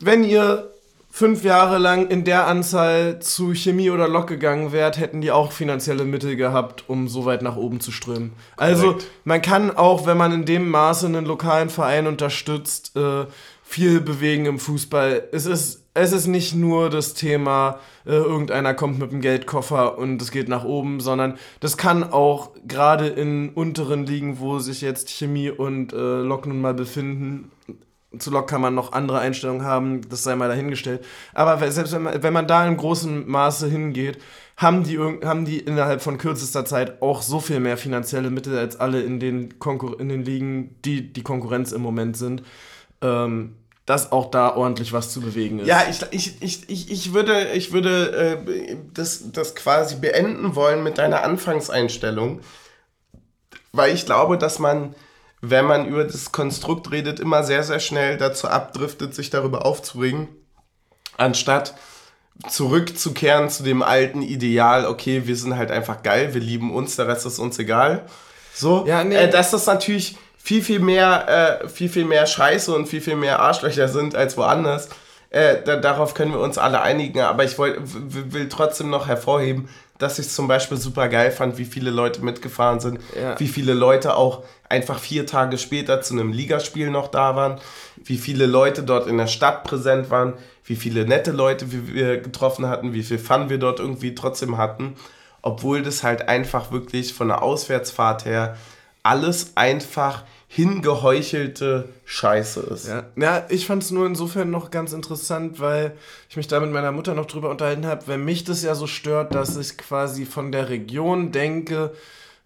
wenn ihr fünf Jahre lang in der Anzahl zu Chemie oder Lok gegangen wärt, hätten die auch finanzielle Mittel gehabt, um so weit nach oben zu strömen. Also, man kann auch, wenn man in dem Maße einen lokalen Verein unterstützt, äh, viel bewegen im Fußball. Es ist, es ist nicht nur das Thema, äh, irgendeiner kommt mit dem Geldkoffer und es geht nach oben, sondern das kann auch gerade in unteren Ligen, wo sich jetzt Chemie und äh, Lok nun mal befinden, zu Lok kann man noch andere Einstellungen haben, das sei mal dahingestellt. Aber selbst wenn man, wenn man da in großem Maße hingeht, haben die, haben die innerhalb von kürzester Zeit auch so viel mehr finanzielle Mittel als alle in den, Konkur in den Ligen, die die Konkurrenz im Moment sind, ähm, dass auch da ordentlich was zu bewegen ist. Ja, ich, ich, ich, ich, ich würde, ich würde äh, das, das quasi beenden wollen mit deiner Anfangseinstellung, weil ich glaube, dass man, wenn man über das Konstrukt redet, immer sehr, sehr schnell dazu abdriftet, sich darüber aufzuregen, anstatt zurückzukehren zu dem alten Ideal, okay, wir sind halt einfach geil, wir lieben uns, der Rest ist uns egal. So, Ja, nee. äh, dass das natürlich viel, viel mehr, äh, viel, viel mehr Scheiße und viel, viel mehr Arschlöcher sind als woanders. Äh, da, darauf können wir uns alle einigen, aber ich wollt, will trotzdem noch hervorheben, dass ich es zum Beispiel super geil fand, wie viele Leute mitgefahren sind, Ja. wie viele Leute auch einfach vier Tage später zu einem Ligaspiel noch da waren, wie viele Leute dort in der Stadt präsent waren, wie viele nette Leute wir, wir getroffen hatten, wie viel Fun wir dort irgendwie trotzdem hatten, obwohl das halt einfach wirklich von der Auswärtsfahrt her alles einfach hingeheuchelte Scheiße ist. Ja, ja ich fand es nur insofern noch ganz interessant, weil ich mich da mit meiner Mutter noch drüber unterhalten habe, wenn mich das ja so stört, dass ich quasi von der Region denke,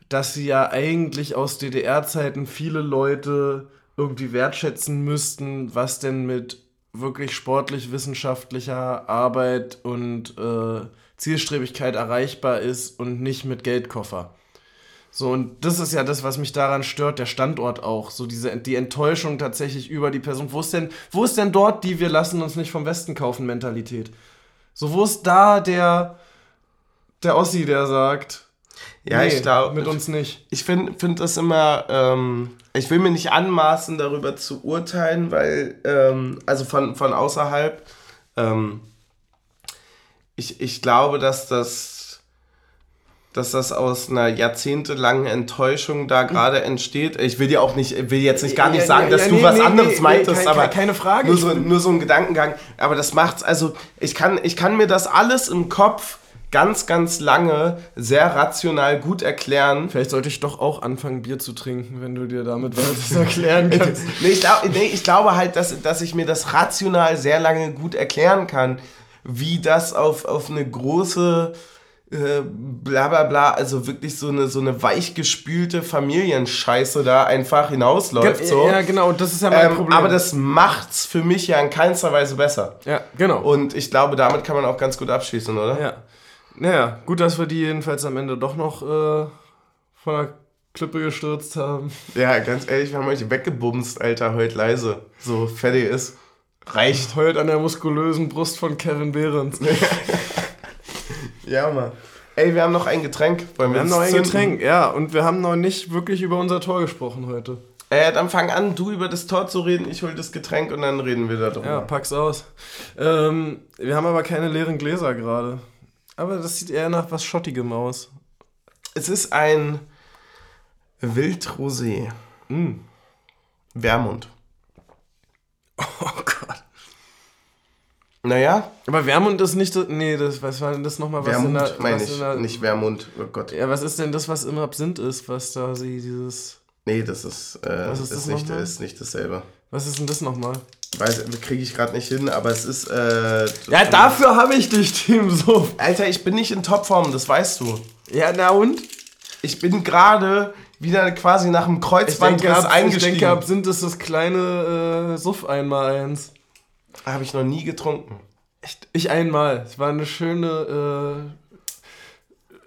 dass sie ja eigentlich aus DDR-Zeiten viele Leute irgendwie wertschätzen müssten, was denn mit wirklich sportlich-wissenschaftlicher Arbeit und äh, Zielstrebigkeit erreichbar ist und nicht mit Geldkoffer. So, und das ist ja das, was mich daran stört, der Standort auch. So diese, die Enttäuschung tatsächlich über die Person. Wo ist denn, wo ist denn dort die Wir lassen uns nicht vom Westen kaufen Mentalität? So, wo ist da der, der Ossi, der sagt, Ja, ich glaube, mit uns nicht. ich finde find das immer, ähm, ich will mir nicht anmaßen, darüber zu urteilen, weil, ähm, also von, von außerhalb, ähm, ich, ich glaube, dass das, dass das aus einer jahrzehntelangen Enttäuschung da gerade entsteht. Ich will dir auch nicht, ich will jetzt nicht gar nicht Ja, sagen, ja, dass ja, du nee, was nee, anderes nee, meintest, aber keine- Frage. Nur so, nur so ein Gedankengang. Aber das macht's, also ich kann, ich kann mir das alles im Kopf ganz, ganz lange sehr rational gut erklären. Vielleicht sollte ich doch auch anfangen, Bier zu trinken, wenn du dir damit was erklären kannst. nee, ich, glaub, nee, ich glaube halt, dass, dass ich mir das rational sehr lange gut erklären kann, wie das auf, auf eine große äh, bla bla bla, also wirklich so eine, so eine weichgespülte Familienscheiße da einfach hinausläuft. So. Ja, genau, und das ist ja mein Ähm, Problem. aber das macht's für mich ja in keinster Weise besser. ja, genau. Und ich glaube, damit kann man auch ganz gut abschließen, oder? ja. Naja, gut, dass wir die jedenfalls am Ende doch noch äh, von der Klippe gestürzt haben. Ja, ganz ehrlich, wir haben euch weggebumst, Alter, heute leise. So fertig ist. Reicht. Heult an der muskulösen Brust von Kevin Behrens. Ja, Mann. Ey, wir haben noch ein Getränk. Wollen Wir haben noch ein zünden? Getränk, ja, und wir haben noch nicht wirklich über unser Tor gesprochen heute. Äh, dann fang an, du über das Tor zu reden, ich hol das Getränk und dann reden wir darüber. Ja, pack's aus. Ähm, wir haben aber keine leeren Gläser gerade. Aber das sieht eher nach was Schottigem aus. Es ist ein Wildrosé. Mm. Wermund. Oh Gott. Naja, Aber Wermund ist nicht das. Nee, das, was war denn das nochmal? Was Wermut der, meine was ich, der, nicht Wermund. Oh Gott. Ja, was ist denn das, was im Absinth ist, was da sie dieses. Nee, das ist, äh, Was ist ist, das nicht, nochmal? ist nicht dasselbe. Was ist denn das nochmal? Weiß, kriege ich gerade nicht hin, aber es ist. Äh, Ja, dafür habe ich dich, Team so. Alter, ich bin nicht in Topform, das weißt du. Ja, na und? Ich bin gerade wieder quasi nach dem Kreuzbandriss ab, ich eingestiegen. denke, Absinth ist das kleine äh, Suff einmal eins. Habe ich noch nie getrunken. Echt? Ich einmal. Es war eine schöne,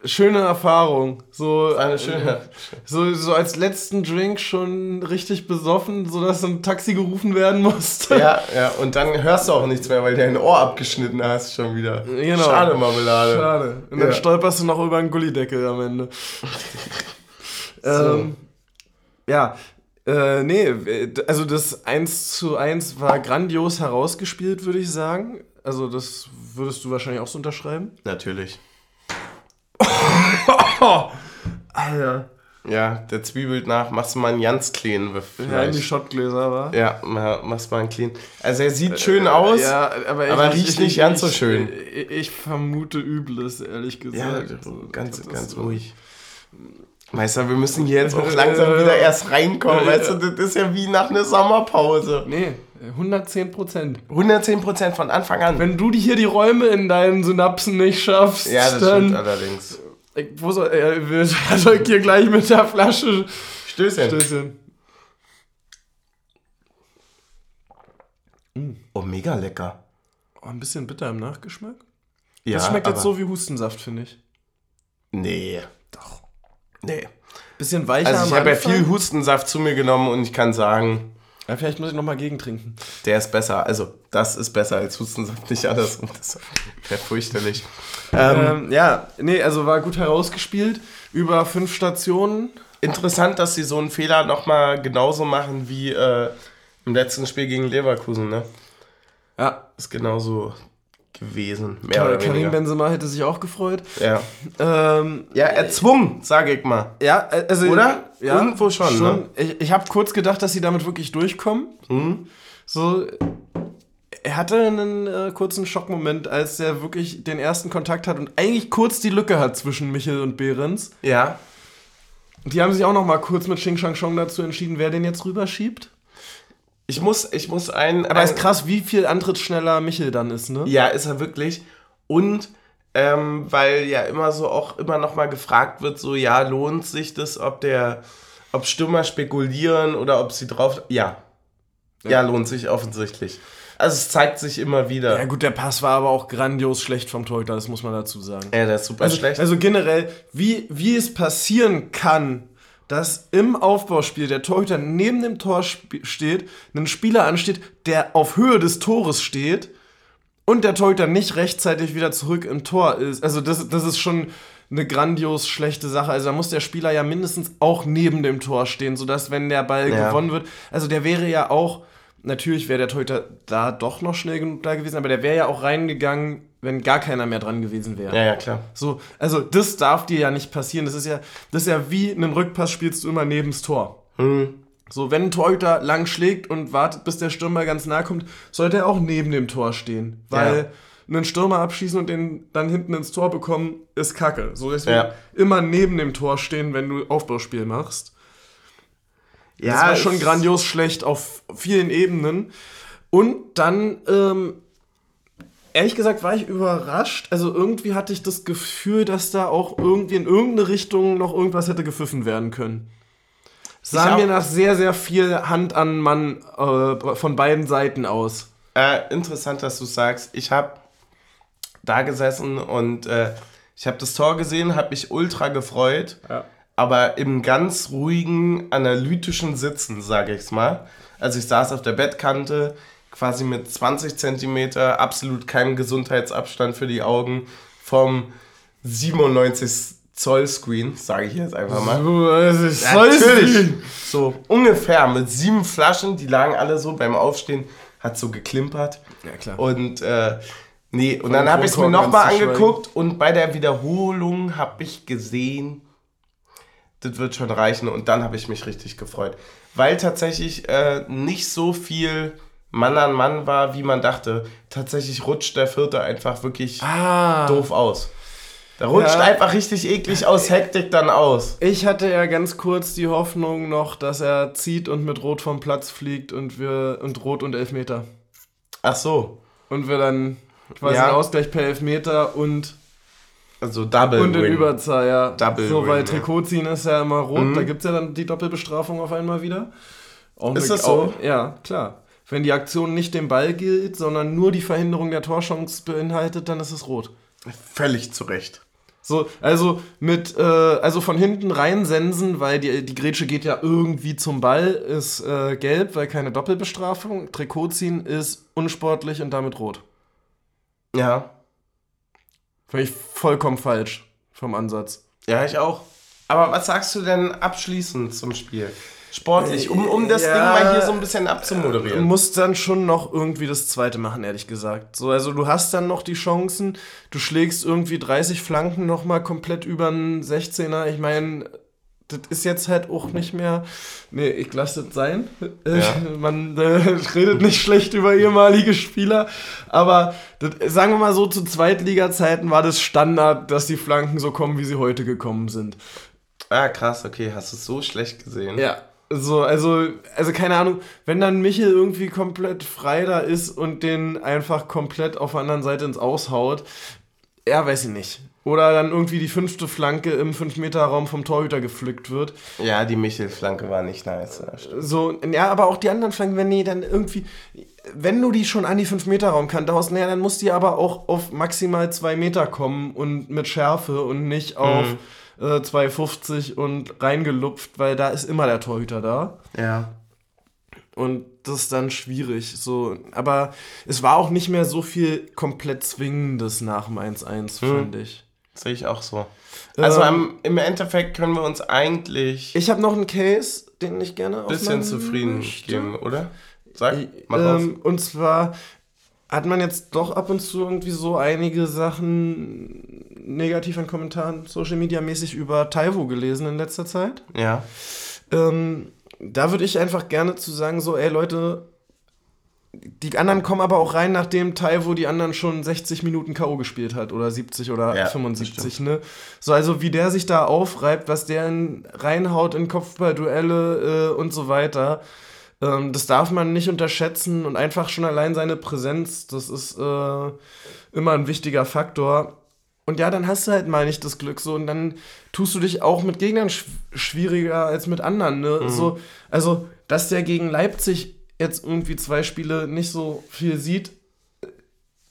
äh, schöne Erfahrung. So, Eine schöne. so, so als letzten Drink schon richtig besoffen, sodass ein Taxi gerufen werden musste. Ja, ja, und dann hörst du auch nichts mehr, weil du dein Ohr abgeschnitten hast schon wieder. Genau. Schade, Marmelade. Schade. Und dann Ja. stolperst du noch über einen Gullideckel am Ende. ähm, ja, äh, nee, äh, also das 1 zu 1 war grandios herausgespielt, würde ich sagen. Also das würdest du wahrscheinlich auch so unterschreiben. Natürlich. Alter. Ja, der zwiebelt nach, machst du mal einen ganz clean Ja, in die vielleicht. Shotgläser war. Ja, ma- machst mal einen clean. Also er sieht schön aus. Ja, aber, aber riecht nicht ganz so schön. Ich, ich vermute Übles, ehrlich Ja, gesagt. So, ganz, ganz ist Meister, wir müssen hier jetzt auch langsam wieder erst reinkommen. Weißt du, das ist ja wie nach einer Sommerpause. Nee, 110 Prozent. 110% von Anfang an. Wenn du hier die Räume in deinen Synapsen nicht schaffst, ja, das dann. stimmt allerdings. Ich, wo soll, er wird soll hier gleich mit der Flasche. Stößchen. Stößchen. Oh, mega lecker. Oh, ein bisschen bitter im Nachgeschmack. Ja, das schmeckt jetzt so wie Hustensaft, finde ich. Nee. Nee. Bisschen weicher Also ich habe ja viel Hustensaft zu mir genommen und ich kann sagen, Ja, vielleicht muss ich nochmal gegentrinken. der ist besser. Also das ist besser als Hustensaft, nicht alles. Und das wäre fürchterlich. Ähm, Ähm, ja, nee, also war gut herausgespielt. Über fünf Stationen. interessant, dass sie so einen Fehler nochmal genauso machen wie äh, im letzten Spiel gegen Leverkusen. Ne? Ja, Ist genauso gewesen. Mehr oder Karim weniger. Benzema hätte sich auch gefreut. Ja. Ähm, ja, erzwungen, sage ich mal. ja, äh, also. Oder? Ja, Irgendwo schon, ne? Ich, ich habe kurz gedacht, dass sie damit wirklich durchkommen. Mhm. So, er hatte einen äh, kurzen Schockmoment, als er wirklich den ersten Kontakt hat und eigentlich kurz die Lücke hat zwischen Michel und Behrens. Ja. Die haben sich auch noch mal kurz mit Xing Shang Chong dazu entschieden, wer den jetzt rüberschiebt. Ich muss, ich muss ein. Aber ein, es ist krass, wie viel antrittsschneller Michel dann ist, ne? Ja, ist er wirklich. Und ähm, weil ja immer so auch immer noch mal gefragt wird, so ja, lohnt sich das, ob der, ob Stürmer spekulieren oder ob sie drauf. Ja. Ja, lohnt sich offensichtlich. Also es zeigt sich immer wieder. Ja gut, der Pass war aber auch grandios schlecht vom Torhüter, das muss man dazu sagen. Ja, der ist super Also, schlecht. also generell, wie, wie es passieren kann, dass im Aufbauspiel der Torhüter neben dem Tor steht, ein Spieler ansteht, der auf Höhe des Tores steht und der Torhüter nicht rechtzeitig wieder zurück im Tor ist. Also das, das ist schon eine grandios schlechte Sache. Also da muss der Spieler ja mindestens auch neben dem Tor stehen, sodass wenn der Ball Ja. gewonnen wird, also der wäre ja auch, natürlich wäre der Torhüter da doch noch schnell genug da gewesen, aber der wäre ja auch reingegangen, wenn gar keiner mehr dran gewesen wäre. ja, ja, klar. So, also das darf dir ja nicht passieren. Das ist ja, das ist ja wie einen Rückpass spielst du immer nebens Tor. Hm. So, wenn ein Torhüter lang schlägt und wartet, bis der Stürmer ganz nah kommt, sollte er auch neben dem Tor stehen. Weil einen Stürmer abschießen und den dann hinten ins Tor bekommen, ist kacke. So deswegen Ja. immer neben dem Tor stehen, wenn du Aufbauspiel machst. Ja, das war schon grandios schlecht auf vielen Ebenen. Und dann, ähm, ehrlich gesagt, war ich überrascht. Also irgendwie hatte ich das Gefühl, dass da auch irgendwie in irgendeine Richtung noch irgendwas hätte gepfiffen werden können. Sah mir nach sehr, sehr viel Hand an Mann äh, von beiden Seiten aus. Äh, interessant, dass du sagst. Ich habe da gesessen und äh, ich habe das Tor gesehen, habe mich ultra gefreut. Ja. Aber im ganz ruhigen, analytischen Sitzen, sage ich's mal. Also ich saß auf der Bettkante, quasi mit 20 Zentimeter, absolut keinem Gesundheitsabstand für die Augen, vom 97 Zoll Screen, sage ich jetzt einfach mal. So, ich Natürlich. So ungefähr mit sieben Flaschen, die lagen alle so beim Aufstehen, hat so geklimpert. Ja, klar. Und äh, nee, und Von dann habe ich es mir nochmal angeguckt und bei der Wiederholung habe ich gesehen, das wird schon reichen und dann habe ich mich richtig gefreut. Weil tatsächlich äh, nicht so viel Mann an Mann war, wie man dachte. Tatsächlich rutscht der Vierte einfach wirklich Ah, doof aus. Der rutscht Ja. einfach richtig eklig aus Hektik dann aus. Ich hatte ja ganz kurz die Hoffnung noch, dass er zieht und mit Rot vom Platz fliegt und wir und Rot und Elfmeter. Ach so, Und wir dann quasi Ja. einen Ausgleich per Elfmeter und, also Double und in Win. Überzahl, ja. Double so, Win, weil ja. Trikot ziehen ist ja immer rot, Mhm. da gibt es ja dann die Doppelbestrafung auf einmal wieder. Auch Ist das so? Auch, ja, klar. Wenn die Aktion nicht dem Ball gilt, sondern nur die Verhinderung der Torchance beinhaltet, dann ist es rot. Völlig zu Recht. So, also mit, äh, also von hinten reinsensen, weil die, die Grätsche geht ja irgendwie zum Ball, ist äh, gelb, weil keine Doppelbestrafung. Trikot ziehen ist unsportlich und damit rot. Ja, Ich vollkommen falsch vom Ansatz. ja, ich auch. Aber was sagst du denn abschließend zum Spiel? Sportlich, um, um das Ja. Ding mal hier so ein bisschen Du abzumoderieren. musst dann schon noch irgendwie das zweite machen, ehrlich gesagt. So, also du hast dann noch die Chancen, du schlägst irgendwie 30 Flanken nochmal komplett über einen 16er. Ich meine, das ist jetzt halt auch nicht mehr. Nee, ich lasse das sein. Ja. Man äh, redet nicht schlecht über ehemalige Spieler. Aber das, sagen wir mal so, zu Zweitliga-Zeiten war das Standard, dass die Flanken so kommen, wie sie heute gekommen sind. Ah, krass, okay, hast du es so schlecht gesehen? Ja. So, also, also keine Ahnung, wenn dann Michel irgendwie komplett frei da ist und den einfach komplett auf der anderen Seite ins Aushaut, ja, weiß ich nicht. Oder dann irgendwie die fünfte Flanke im 5-Meter-Raum vom Torhüter gepflückt wird. Ja, die Michel-Flanke war nicht nice. So, ja, aber auch die anderen Flanken, wenn die dann irgendwie, wenn du die schon an die 5-Meter-Raum kannst, daraus, naja, dann muss die aber auch auf maximal 2 Meter kommen und mit Schärfe und nicht auf äh, 2,50 und reingelupft, weil da ist immer der Torhüter da. Ja. Und das ist dann schwierig. So, aber es war auch nicht mehr so viel komplett Zwingendes nach dem 1-1, Hm. fand ich. Sehe ich auch so. Also Ähm, im Endeffekt können wir uns eigentlich Ich habe noch einen Case, den ich gerne ein bisschen zufrieden möchte. geben, oder? Sag, mach raus. Ähm, und zwar hat man jetzt doch ab und zu irgendwie so einige Sachen negativ in Kommentaren, Social Media mäßig über Taiwo gelesen in letzter Zeit. Ja. Ähm, da würde ich einfach gerne zu sagen, so, ey Leute, die anderen kommen aber auch rein, nachdem Taiwo die anderen schon 60 Minuten K.O. gespielt hat oder 70 oder Ja, 75, ne? So, also wie der sich da aufreibt, was der in, reinhaut in Kopfballduelle äh, und so weiter. Ähm, das darf man nicht unterschätzen und einfach schon allein seine Präsenz, das ist äh, immer ein wichtiger Faktor. Und ja, dann hast du halt mal nicht das Glück so und dann tust du dich auch mit Gegnern schw schwieriger als mit anderen. Ne? So, also, dass der gegen Leipzig jetzt irgendwie zwei Spiele nicht so viel sieht,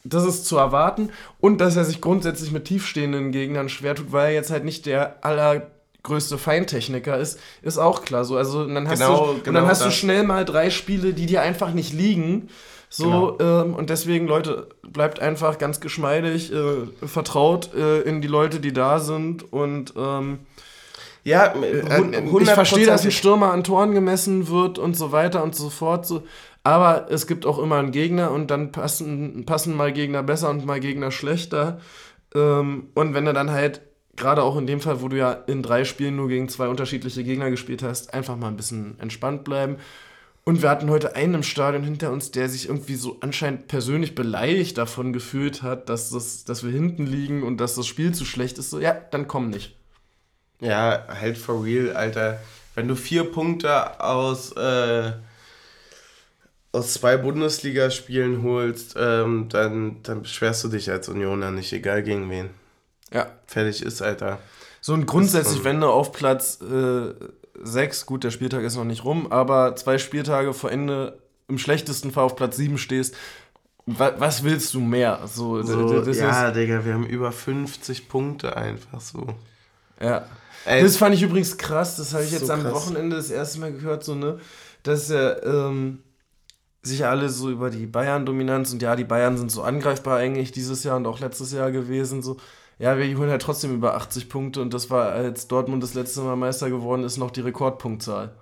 das ist zu erwarten. Und dass er sich grundsätzlich mit tiefstehenden Gegnern schwer tut, weil er jetzt halt nicht der allergrößte Feintechniker ist, ist auch klar. So, also, dann hast, Genau, du, genau dann hast du schnell mal drei Spiele, die dir einfach nicht liegen. So, ähm, und deswegen, Leute, bleibt einfach ganz geschmeidig, äh, vertraut äh, in die Leute, die da sind und ähm, Ja, äh, ich verstehe, dass ein Stürmer an Toren gemessen wird und so weiter und so fort. So. Aber es gibt auch immer einen Gegner und dann passen, passen mal Gegner besser und mal Gegner schlechter. Ähm, und wenn du dann halt, gerade auch in dem Fall, wo du ja in drei Spielen nur gegen zwei unterschiedliche Gegner gespielt hast, einfach mal ein bisschen entspannt bleiben. Und wir hatten heute einen im Stadion hinter uns, der sich irgendwie so anscheinend persönlich beleidigt davon gefühlt hat, dass, das, dass wir hinten liegen und dass das Spiel zu schlecht ist. So, ja, dann komm nicht. Ja, halt for real, Alter. Wenn du vier Punkte aus, äh, aus zwei Bundesligaspielen holst, ähm, dann, dann beschwerst du dich als Unioner nicht, egal gegen wen. Ja. Fertig ist, Alter. So und grundsätzlich, wenn du auf Platz äh, 6, gut, der Spieltag ist noch nicht rum, aber zwei Spieltage vor Ende im schlechtesten Fall auf Platz 7 stehst, wa was willst du mehr? So, so ja, Digga, wir haben über 50 Punkte einfach so. Ja. Ey, das fand ich übrigens krass, das habe ich jetzt so am krass. Wochenende das erste Mal gehört, so, ne, dass er, ähm, sich alle so über die Bayern-Dominanz und ja, die Bayern sind so angreifbar eigentlich dieses Jahr und auch letztes Jahr gewesen, so ja, wir holen halt trotzdem über 80 Punkte und das war, als Dortmund das letzte Mal Meister geworden ist, noch die Rekordpunktzahl.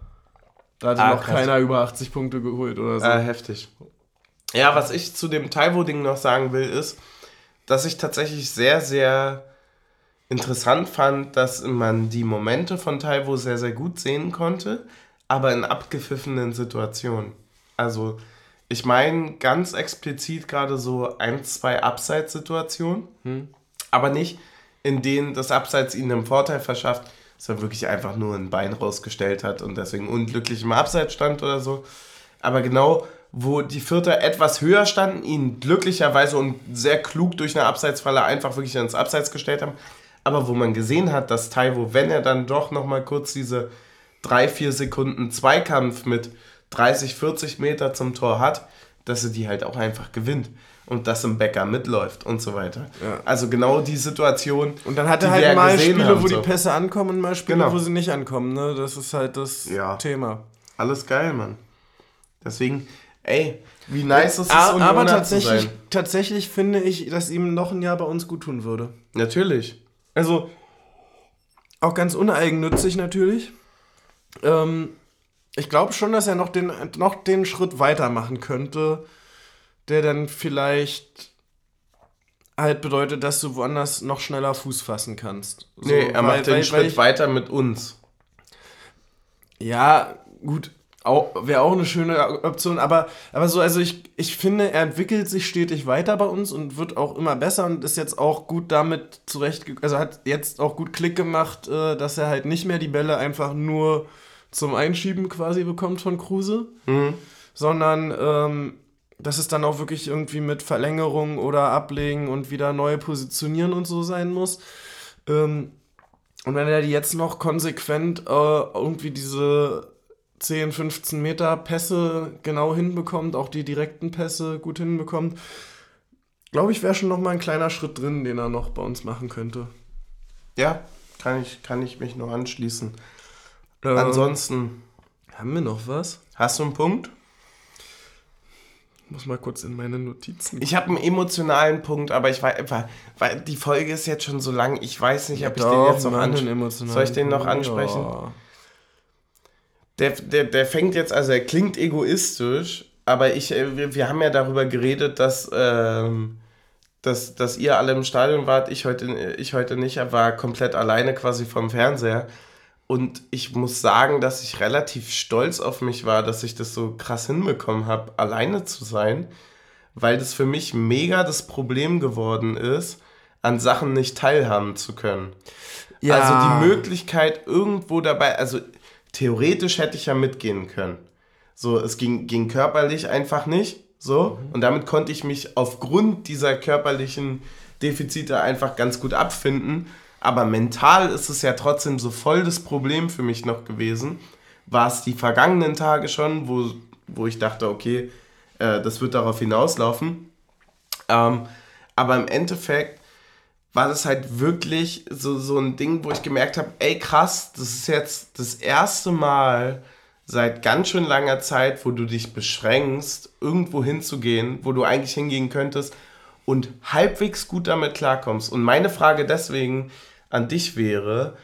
Da hat ah, noch krass. keiner über 80 Punkte geholt oder so. Ah, heftig. Ja, was ich zu dem Taiwo-Ding noch sagen will, ist, dass ich tatsächlich sehr, sehr interessant fand, dass man die Momente von Taiwo sehr, sehr gut sehen konnte, aber in abgepfiffenen Situationen. Also, ich meine ganz explizit gerade so ein, zwei Abseitssituationen. Hm aber nicht in denen das Abseits ihnen einen Vorteil verschafft, sondern wirklich einfach nur ein Bein rausgestellt hat und deswegen unglücklich im Abseits stand oder so. Aber genau, wo die Vierter etwas höher standen, ihn glücklicherweise und sehr klug durch eine Abseitsfalle einfach wirklich ins Abseits gestellt haben. Aber wo man gesehen hat, dass Taiwo, wenn er dann doch nochmal kurz diese 3-4 Sekunden Zweikampf mit 30, 40 Meter zum Tor hat, dass er die halt auch einfach gewinnt und dass im Bäcker mitläuft und so weiter. Ja. Also genau die Situation. Und dann hat er halt mal Spiele, haben, wo so. die Pässe ankommen und mal Spiele, genau. wo sie nicht ankommen. Ne? Das ist halt das ja. Thema. Alles geil, Mann. Deswegen, ey, wie nice ist es, aber, aber tatsächlich, tatsächlich finde ich, dass ihm noch ein Jahr bei uns gut tun würde. Natürlich. Also, auch ganz uneigennützig natürlich. Ähm, ich glaube schon, dass er noch den, noch den Schritt weitermachen könnte der dann vielleicht halt bedeutet, dass du woanders noch schneller Fuß fassen kannst. So, nee, er weil, macht den weil, Schritt weil ich, weiter mit uns. Ja, gut, wäre auch eine schöne Option, aber, aber so, also ich, ich finde, er entwickelt sich stetig weiter bei uns und wird auch immer besser und ist jetzt auch gut damit zurecht, also hat jetzt auch gut Klick gemacht, äh, dass er halt nicht mehr die Bälle einfach nur zum Einschieben quasi bekommt von Kruse, mhm. sondern ähm, dass es dann auch wirklich irgendwie mit Verlängerung oder Ablegen und wieder neu positionieren und so sein muss. Ähm, und wenn er jetzt noch konsequent äh, irgendwie diese 10, 15 Meter Pässe genau hinbekommt, auch die direkten Pässe gut hinbekommt, glaube ich, wäre schon noch mal ein kleiner Schritt drin, den er noch bei uns machen könnte. Ja, kann ich, kann ich mich nur anschließen. Ähm, Ansonsten. Haben wir noch was? Hast du einen Punkt? muss mal kurz in meine Notizen. Ich habe einen emotionalen Punkt, aber ich weiß, weil die Folge ist jetzt schon so lang, ich weiß nicht, ob ich den jetzt noch ansprechen Soll ich den noch ansprechen? Ja. Der, der, der fängt jetzt, also er klingt egoistisch, aber ich, äh, wir, wir haben ja darüber geredet, dass, ähm, dass, dass ihr alle im Stadion wart, ich heute, ich heute nicht, er war komplett alleine quasi vom Fernseher. Und ich muss sagen, dass ich relativ stolz auf mich war, dass ich das so krass hinbekommen habe, alleine zu sein, weil das für mich mega das Problem geworden ist, an Sachen nicht teilhaben zu können. Ja. Also die Möglichkeit irgendwo dabei, also theoretisch hätte ich ja mitgehen können. So, es ging, ging körperlich einfach nicht. So, mhm. und damit konnte ich mich aufgrund dieser körperlichen Defizite einfach ganz gut abfinden aber mental ist es ja trotzdem so voll das Problem für mich noch gewesen. War es die vergangenen Tage schon, wo, wo ich dachte, okay, äh, das wird darauf hinauslaufen. Ähm, aber im Endeffekt war das halt wirklich so, so ein Ding, wo ich gemerkt habe, ey krass, das ist jetzt das erste Mal seit ganz schön langer Zeit, wo du dich beschränkst, irgendwo hinzugehen, wo du eigentlich hingehen könntest und halbwegs gut damit klarkommst. Und meine Frage deswegen an dich wäre,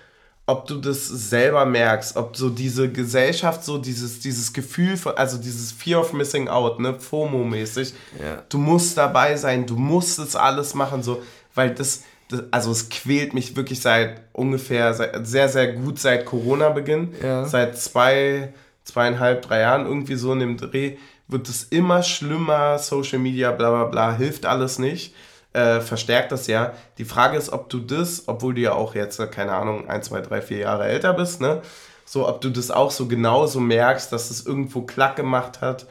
ob du das selber merkst, ob so diese Gesellschaft, so dieses, dieses Gefühl von, also dieses Fear of Missing Out, ne, FOMO-mäßig, ja. du musst dabei sein, du musst es alles machen, so, weil das, das, also es quält mich wirklich seit ungefähr, seit, sehr, sehr gut seit Corona-Beginn, ja. seit zwei, zweieinhalb, drei Jahren irgendwie so in dem Dreh, wird es immer schlimmer, Social Media, bla bla bla, hilft alles nicht. Äh, verstärkt das ja. Die Frage ist, ob du das, obwohl du ja auch jetzt, keine Ahnung, ein, zwei, drei, vier Jahre älter bist, ne? So, ob du das auch so genauso merkst, dass es irgendwo klack gemacht hat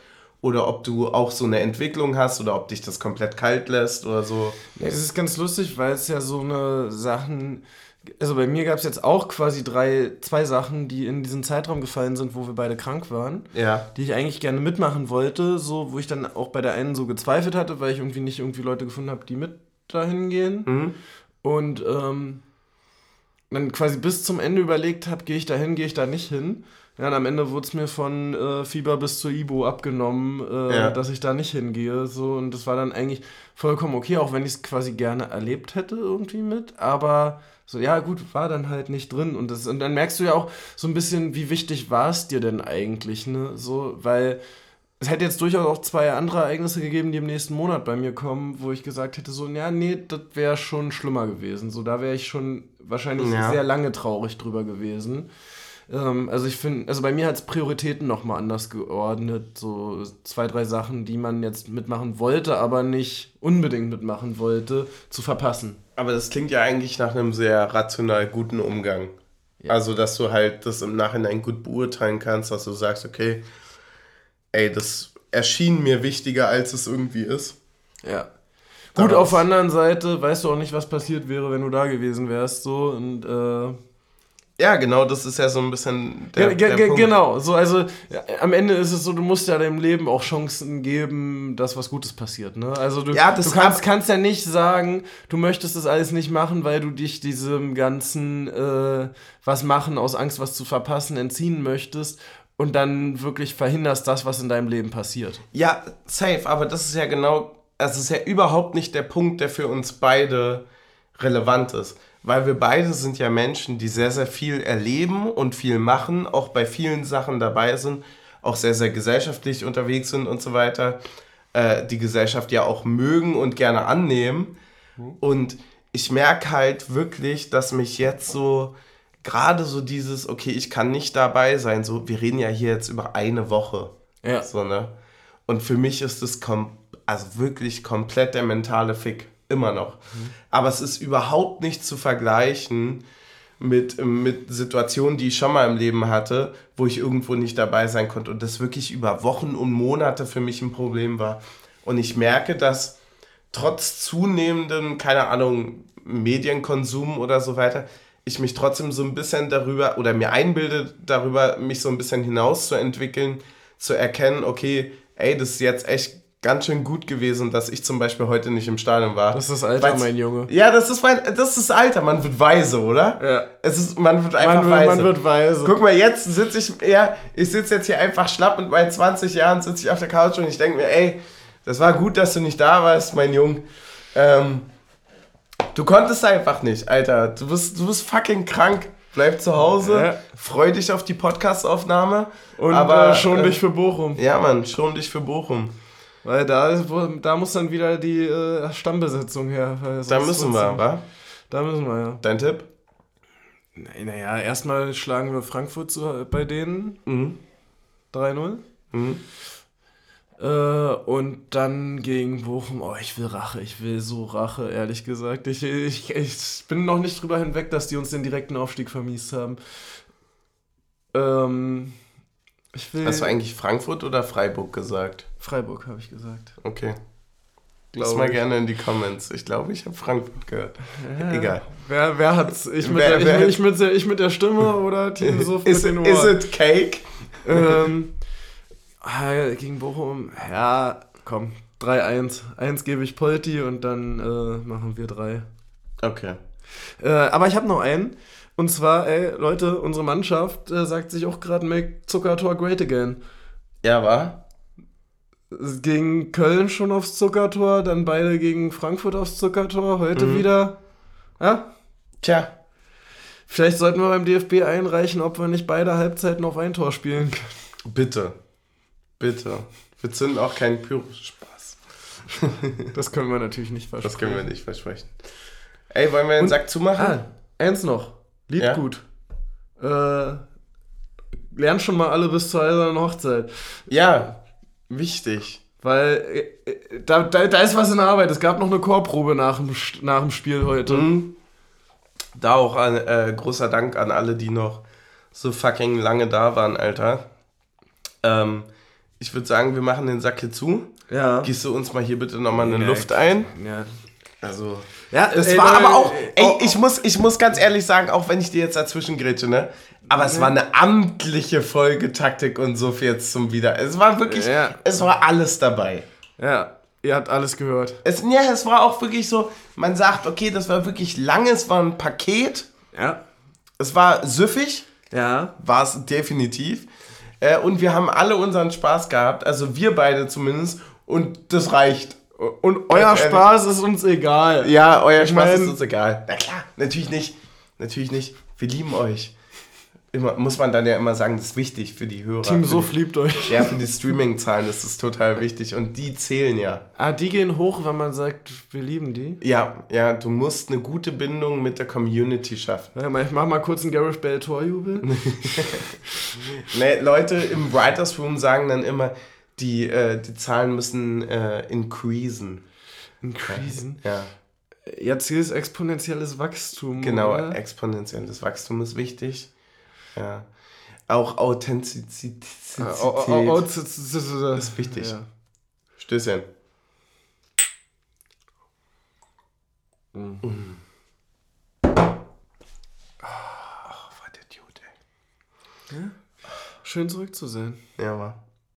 oder ob du auch so eine Entwicklung hast oder ob dich das komplett kalt lässt oder so. Ja, das ist ganz lustig, weil es ja so eine Sachen, also bei mir gab es jetzt auch quasi drei, zwei Sachen, die in diesen Zeitraum gefallen sind, wo wir beide krank waren, ja. die ich eigentlich gerne mitmachen wollte, so wo ich dann auch bei der einen so gezweifelt hatte, weil ich irgendwie nicht irgendwie Leute gefunden habe, die mit dahin gehen. Mhm. Und ähm, dann quasi bis zum Ende überlegt habe, gehe ich da hin, gehe ich da nicht hin. Ja, und am Ende wurde es mir von äh, Fieber bis zur Ibo abgenommen, äh, Ja. dass ich da nicht hingehe. So, und das war dann eigentlich vollkommen okay, auch wenn ich es quasi gerne erlebt hätte irgendwie mit. Aber so, ja, gut, war dann halt nicht drin. Und, das, und dann merkst du ja auch so ein bisschen, wie wichtig war es dir denn eigentlich, ne? So, weil es hätte jetzt durchaus auch zwei andere Ereignisse gegeben, die im nächsten Monat bei mir kommen, wo ich gesagt hätte, so, ja, nee, das wäre schon schlimmer gewesen. So, da wäre ich schon wahrscheinlich Ja. sehr lange traurig drüber gewesen. Ähm, also ich finde, also bei mir hat es Prioritäten nochmal anders geordnet. So zwei, drei Sachen, die man jetzt mitmachen wollte, aber nicht unbedingt mitmachen wollte, zu verpassen. Aber das klingt ja eigentlich nach einem sehr rational guten Umgang. Ja. Also, dass du halt das im Nachhinein gut beurteilen kannst, dass du sagst, okay, ey, das erschien mir wichtiger, als es irgendwie ist. Ja. Gut, auf der anderen Seite weißt du auch nicht, was passiert wäre, wenn du da gewesen wärst. So und äh, Ja, genau, das ist ja so ein bisschen der, ge- der Punkt. Genau, so also ja, am Ende ist es so, du musst ja deinem Leben auch Chancen geben, dass was Gutes passiert. Ne? Also du, Ja, das du kannst, kannst ja nicht sagen, du möchtest das alles nicht machen, weil du dich diesem ganzen äh, was machen aus Angst, was zu verpassen, entziehen möchtest und dann wirklich verhinderst das, was in deinem Leben passiert. Ja, safe, aber das ist ja genau, es ist ja überhaupt nicht der Punkt, der für uns beide relevant ist. Weil wir beide sind ja Menschen, die sehr, sehr viel erleben und viel machen, auch bei vielen Sachen dabei sind, auch sehr, sehr gesellschaftlich unterwegs sind und so weiter, äh, die Gesellschaft ja auch mögen und gerne annehmen. Und ich merke halt wirklich, dass mich jetzt so, gerade so dieses, okay, ich kann nicht dabei sein, so, wir reden ja hier jetzt über eine Woche. Ja. So, ne? Und für mich ist es kom also wirklich komplett der mentale Fick. Immer noch. Aber es ist überhaupt nicht zu vergleichen mit, mit Situationen, die ich schon mal im Leben hatte, wo ich irgendwo nicht dabei sein konnte und das wirklich über Wochen und Monate für mich ein Problem war. Und ich merke, dass trotz zunehmendem, keine Ahnung, Medienkonsum oder so weiter, ich mich trotzdem so ein bisschen darüber oder mir einbilde, darüber mich so ein bisschen hinaus zu entwickeln, zu erkennen, okay, ey, das ist jetzt echt ganz schön gut gewesen, dass ich zum Beispiel heute nicht im Stadion war. Das ist Alter, Weil's- mein Junge. Ja, das ist mein, das ist Alter, man wird weise, oder? Ja. Es ist, man wird einfach Man, weise. wird- man wird weise. Guck mal, jetzt sitze ich, ja, ich sitze jetzt hier einfach schlapp mit meinen 20 Jahren sitze ich auf der Couch und ich denke mir, ey, das war gut, dass du nicht da warst, mein Junge. Ähm, du konntest einfach nicht, Alter. Du bist, du bist fucking krank. Bleib zu Hause, Ja. freu dich auf die Podcast-Aufnahme. Und aber, äh, schon äh, dich für Bochum. Ja, Mann, schon dich für Bochum. Weil da, da muss dann wieder die äh, Stammbesetzung her. Da müssen wir, wa? Da müssen wir, ja. Dein Tipp? Naja, erstmal schlagen wir Frankfurt zu, bei denen Mhm. 3-0. Mhm. Äh, und dann gegen Bochum. Oh, ich will Rache. Ich will so Rache, ehrlich gesagt. Ich, ich, ich bin noch nicht drüber hinweg, dass die uns den direkten Aufstieg vermiest haben. Ähm, ich will. Hast du eigentlich Frankfurt oder Freiburg gesagt? Freiburg, habe ich gesagt. Okay. Lass mal gerne in die Comments. Ich glaube, ich habe Frankfurt gehört. Ja. Egal. Wer, wer hat's? Ich mit, Wer- der, wer- ich, ich, mit, der- ich mit der Stimme oder Team Suff mit Is, den is Ohren? it cake? ähm, ah, gegen Bochum, ja, komm, 3-1. Eins gebe ich Polti und dann äh, machen wir drei. Okay. Äh, aber ich habe noch einen. Und zwar, ey, Leute, unsere Mannschaft äh, sagt sich auch gerade Make Zuckertor great again. Ja, war? Gegen Köln schon aufs Zuckertor, dann beide gegen Frankfurt aufs Zuckertor, heute Mhm. wieder. Ja, Tja. vielleicht sollten wir beim DFB einreichen, ob wir nicht beide Halbzeiten auf ein Tor spielen können. Bitte. Bitte. Wir zünden auch keinen Pyro-Spaß. Das können wir natürlich nicht versprechen. Das können wir nicht versprechen. Ey, wollen wir den Und- Sack zumachen? Ah, eins noch. Lied Ja? gut. Äh, lernt schon mal alle bis zur eisernen Hochzeit. Ja, wichtig. Weil äh, äh, da, da, da ist was in der Arbeit. Es gab noch eine Chorprobe nach dem, nach dem Spiel heute. Mhm. Da auch ein äh, großer Dank an alle, die noch so fucking lange da waren, Alter. Ähm, ich würde sagen, wir machen den Sack hier zu. Ja. Gehst du uns mal hier bitte nochmal eine Ja, Luft ein? Ja. Also. Ja, Das ey, war aber auch, ey, oh, ich muss, ich muss ganz ehrlich sagen, auch wenn ich dir jetzt dazwischen grätsche, ne? Aber es war eine amtliche Folge Taktik und so viel jetzt zum Wieder. Es war wirklich, Ja. es war alles dabei. Ja, ihr habt alles gehört. Es, ja, es war auch wirklich so, man sagt, okay, das war wirklich lang, es war ein Paket, Ja. es war süffig, Ja. war es definitiv. Äh, und wir haben alle unseren Spaß gehabt, also wir beide zumindest, und das reicht. Und euer ehrlich. Spaß ist uns egal. Ja, euer Spaß mein- ist uns egal. Na klar, natürlich nicht. Natürlich nicht. Wir lieben euch. Immer, muss man dann ja immer sagen, das ist wichtig für die Hörer. Team für so die, liebt euch. Ja, für die Streaming-Zahlen ist das total wichtig und die zählen ja. Ah, die gehen hoch, wenn man sagt, wir lieben die. Ja, ja, du musst eine gute Bindung mit der Community schaffen. Ja, ich mach mal kurz einen Gareth Bale Torjubel. Ne, Leute im Writers Room sagen dann immer, die, äh, die Zahlen müssen äh, increasen. Increasen. Ja, Jetzt hier ist exponentielles Wachstum. genau. Oder? Exponentielles Wachstum ist wichtig. Ja. Auch Authentizität ist wichtig. Ja. Stößchen. Mhm. Oh, war der Dude, ey. Schön zurück zu sein. Ja, war.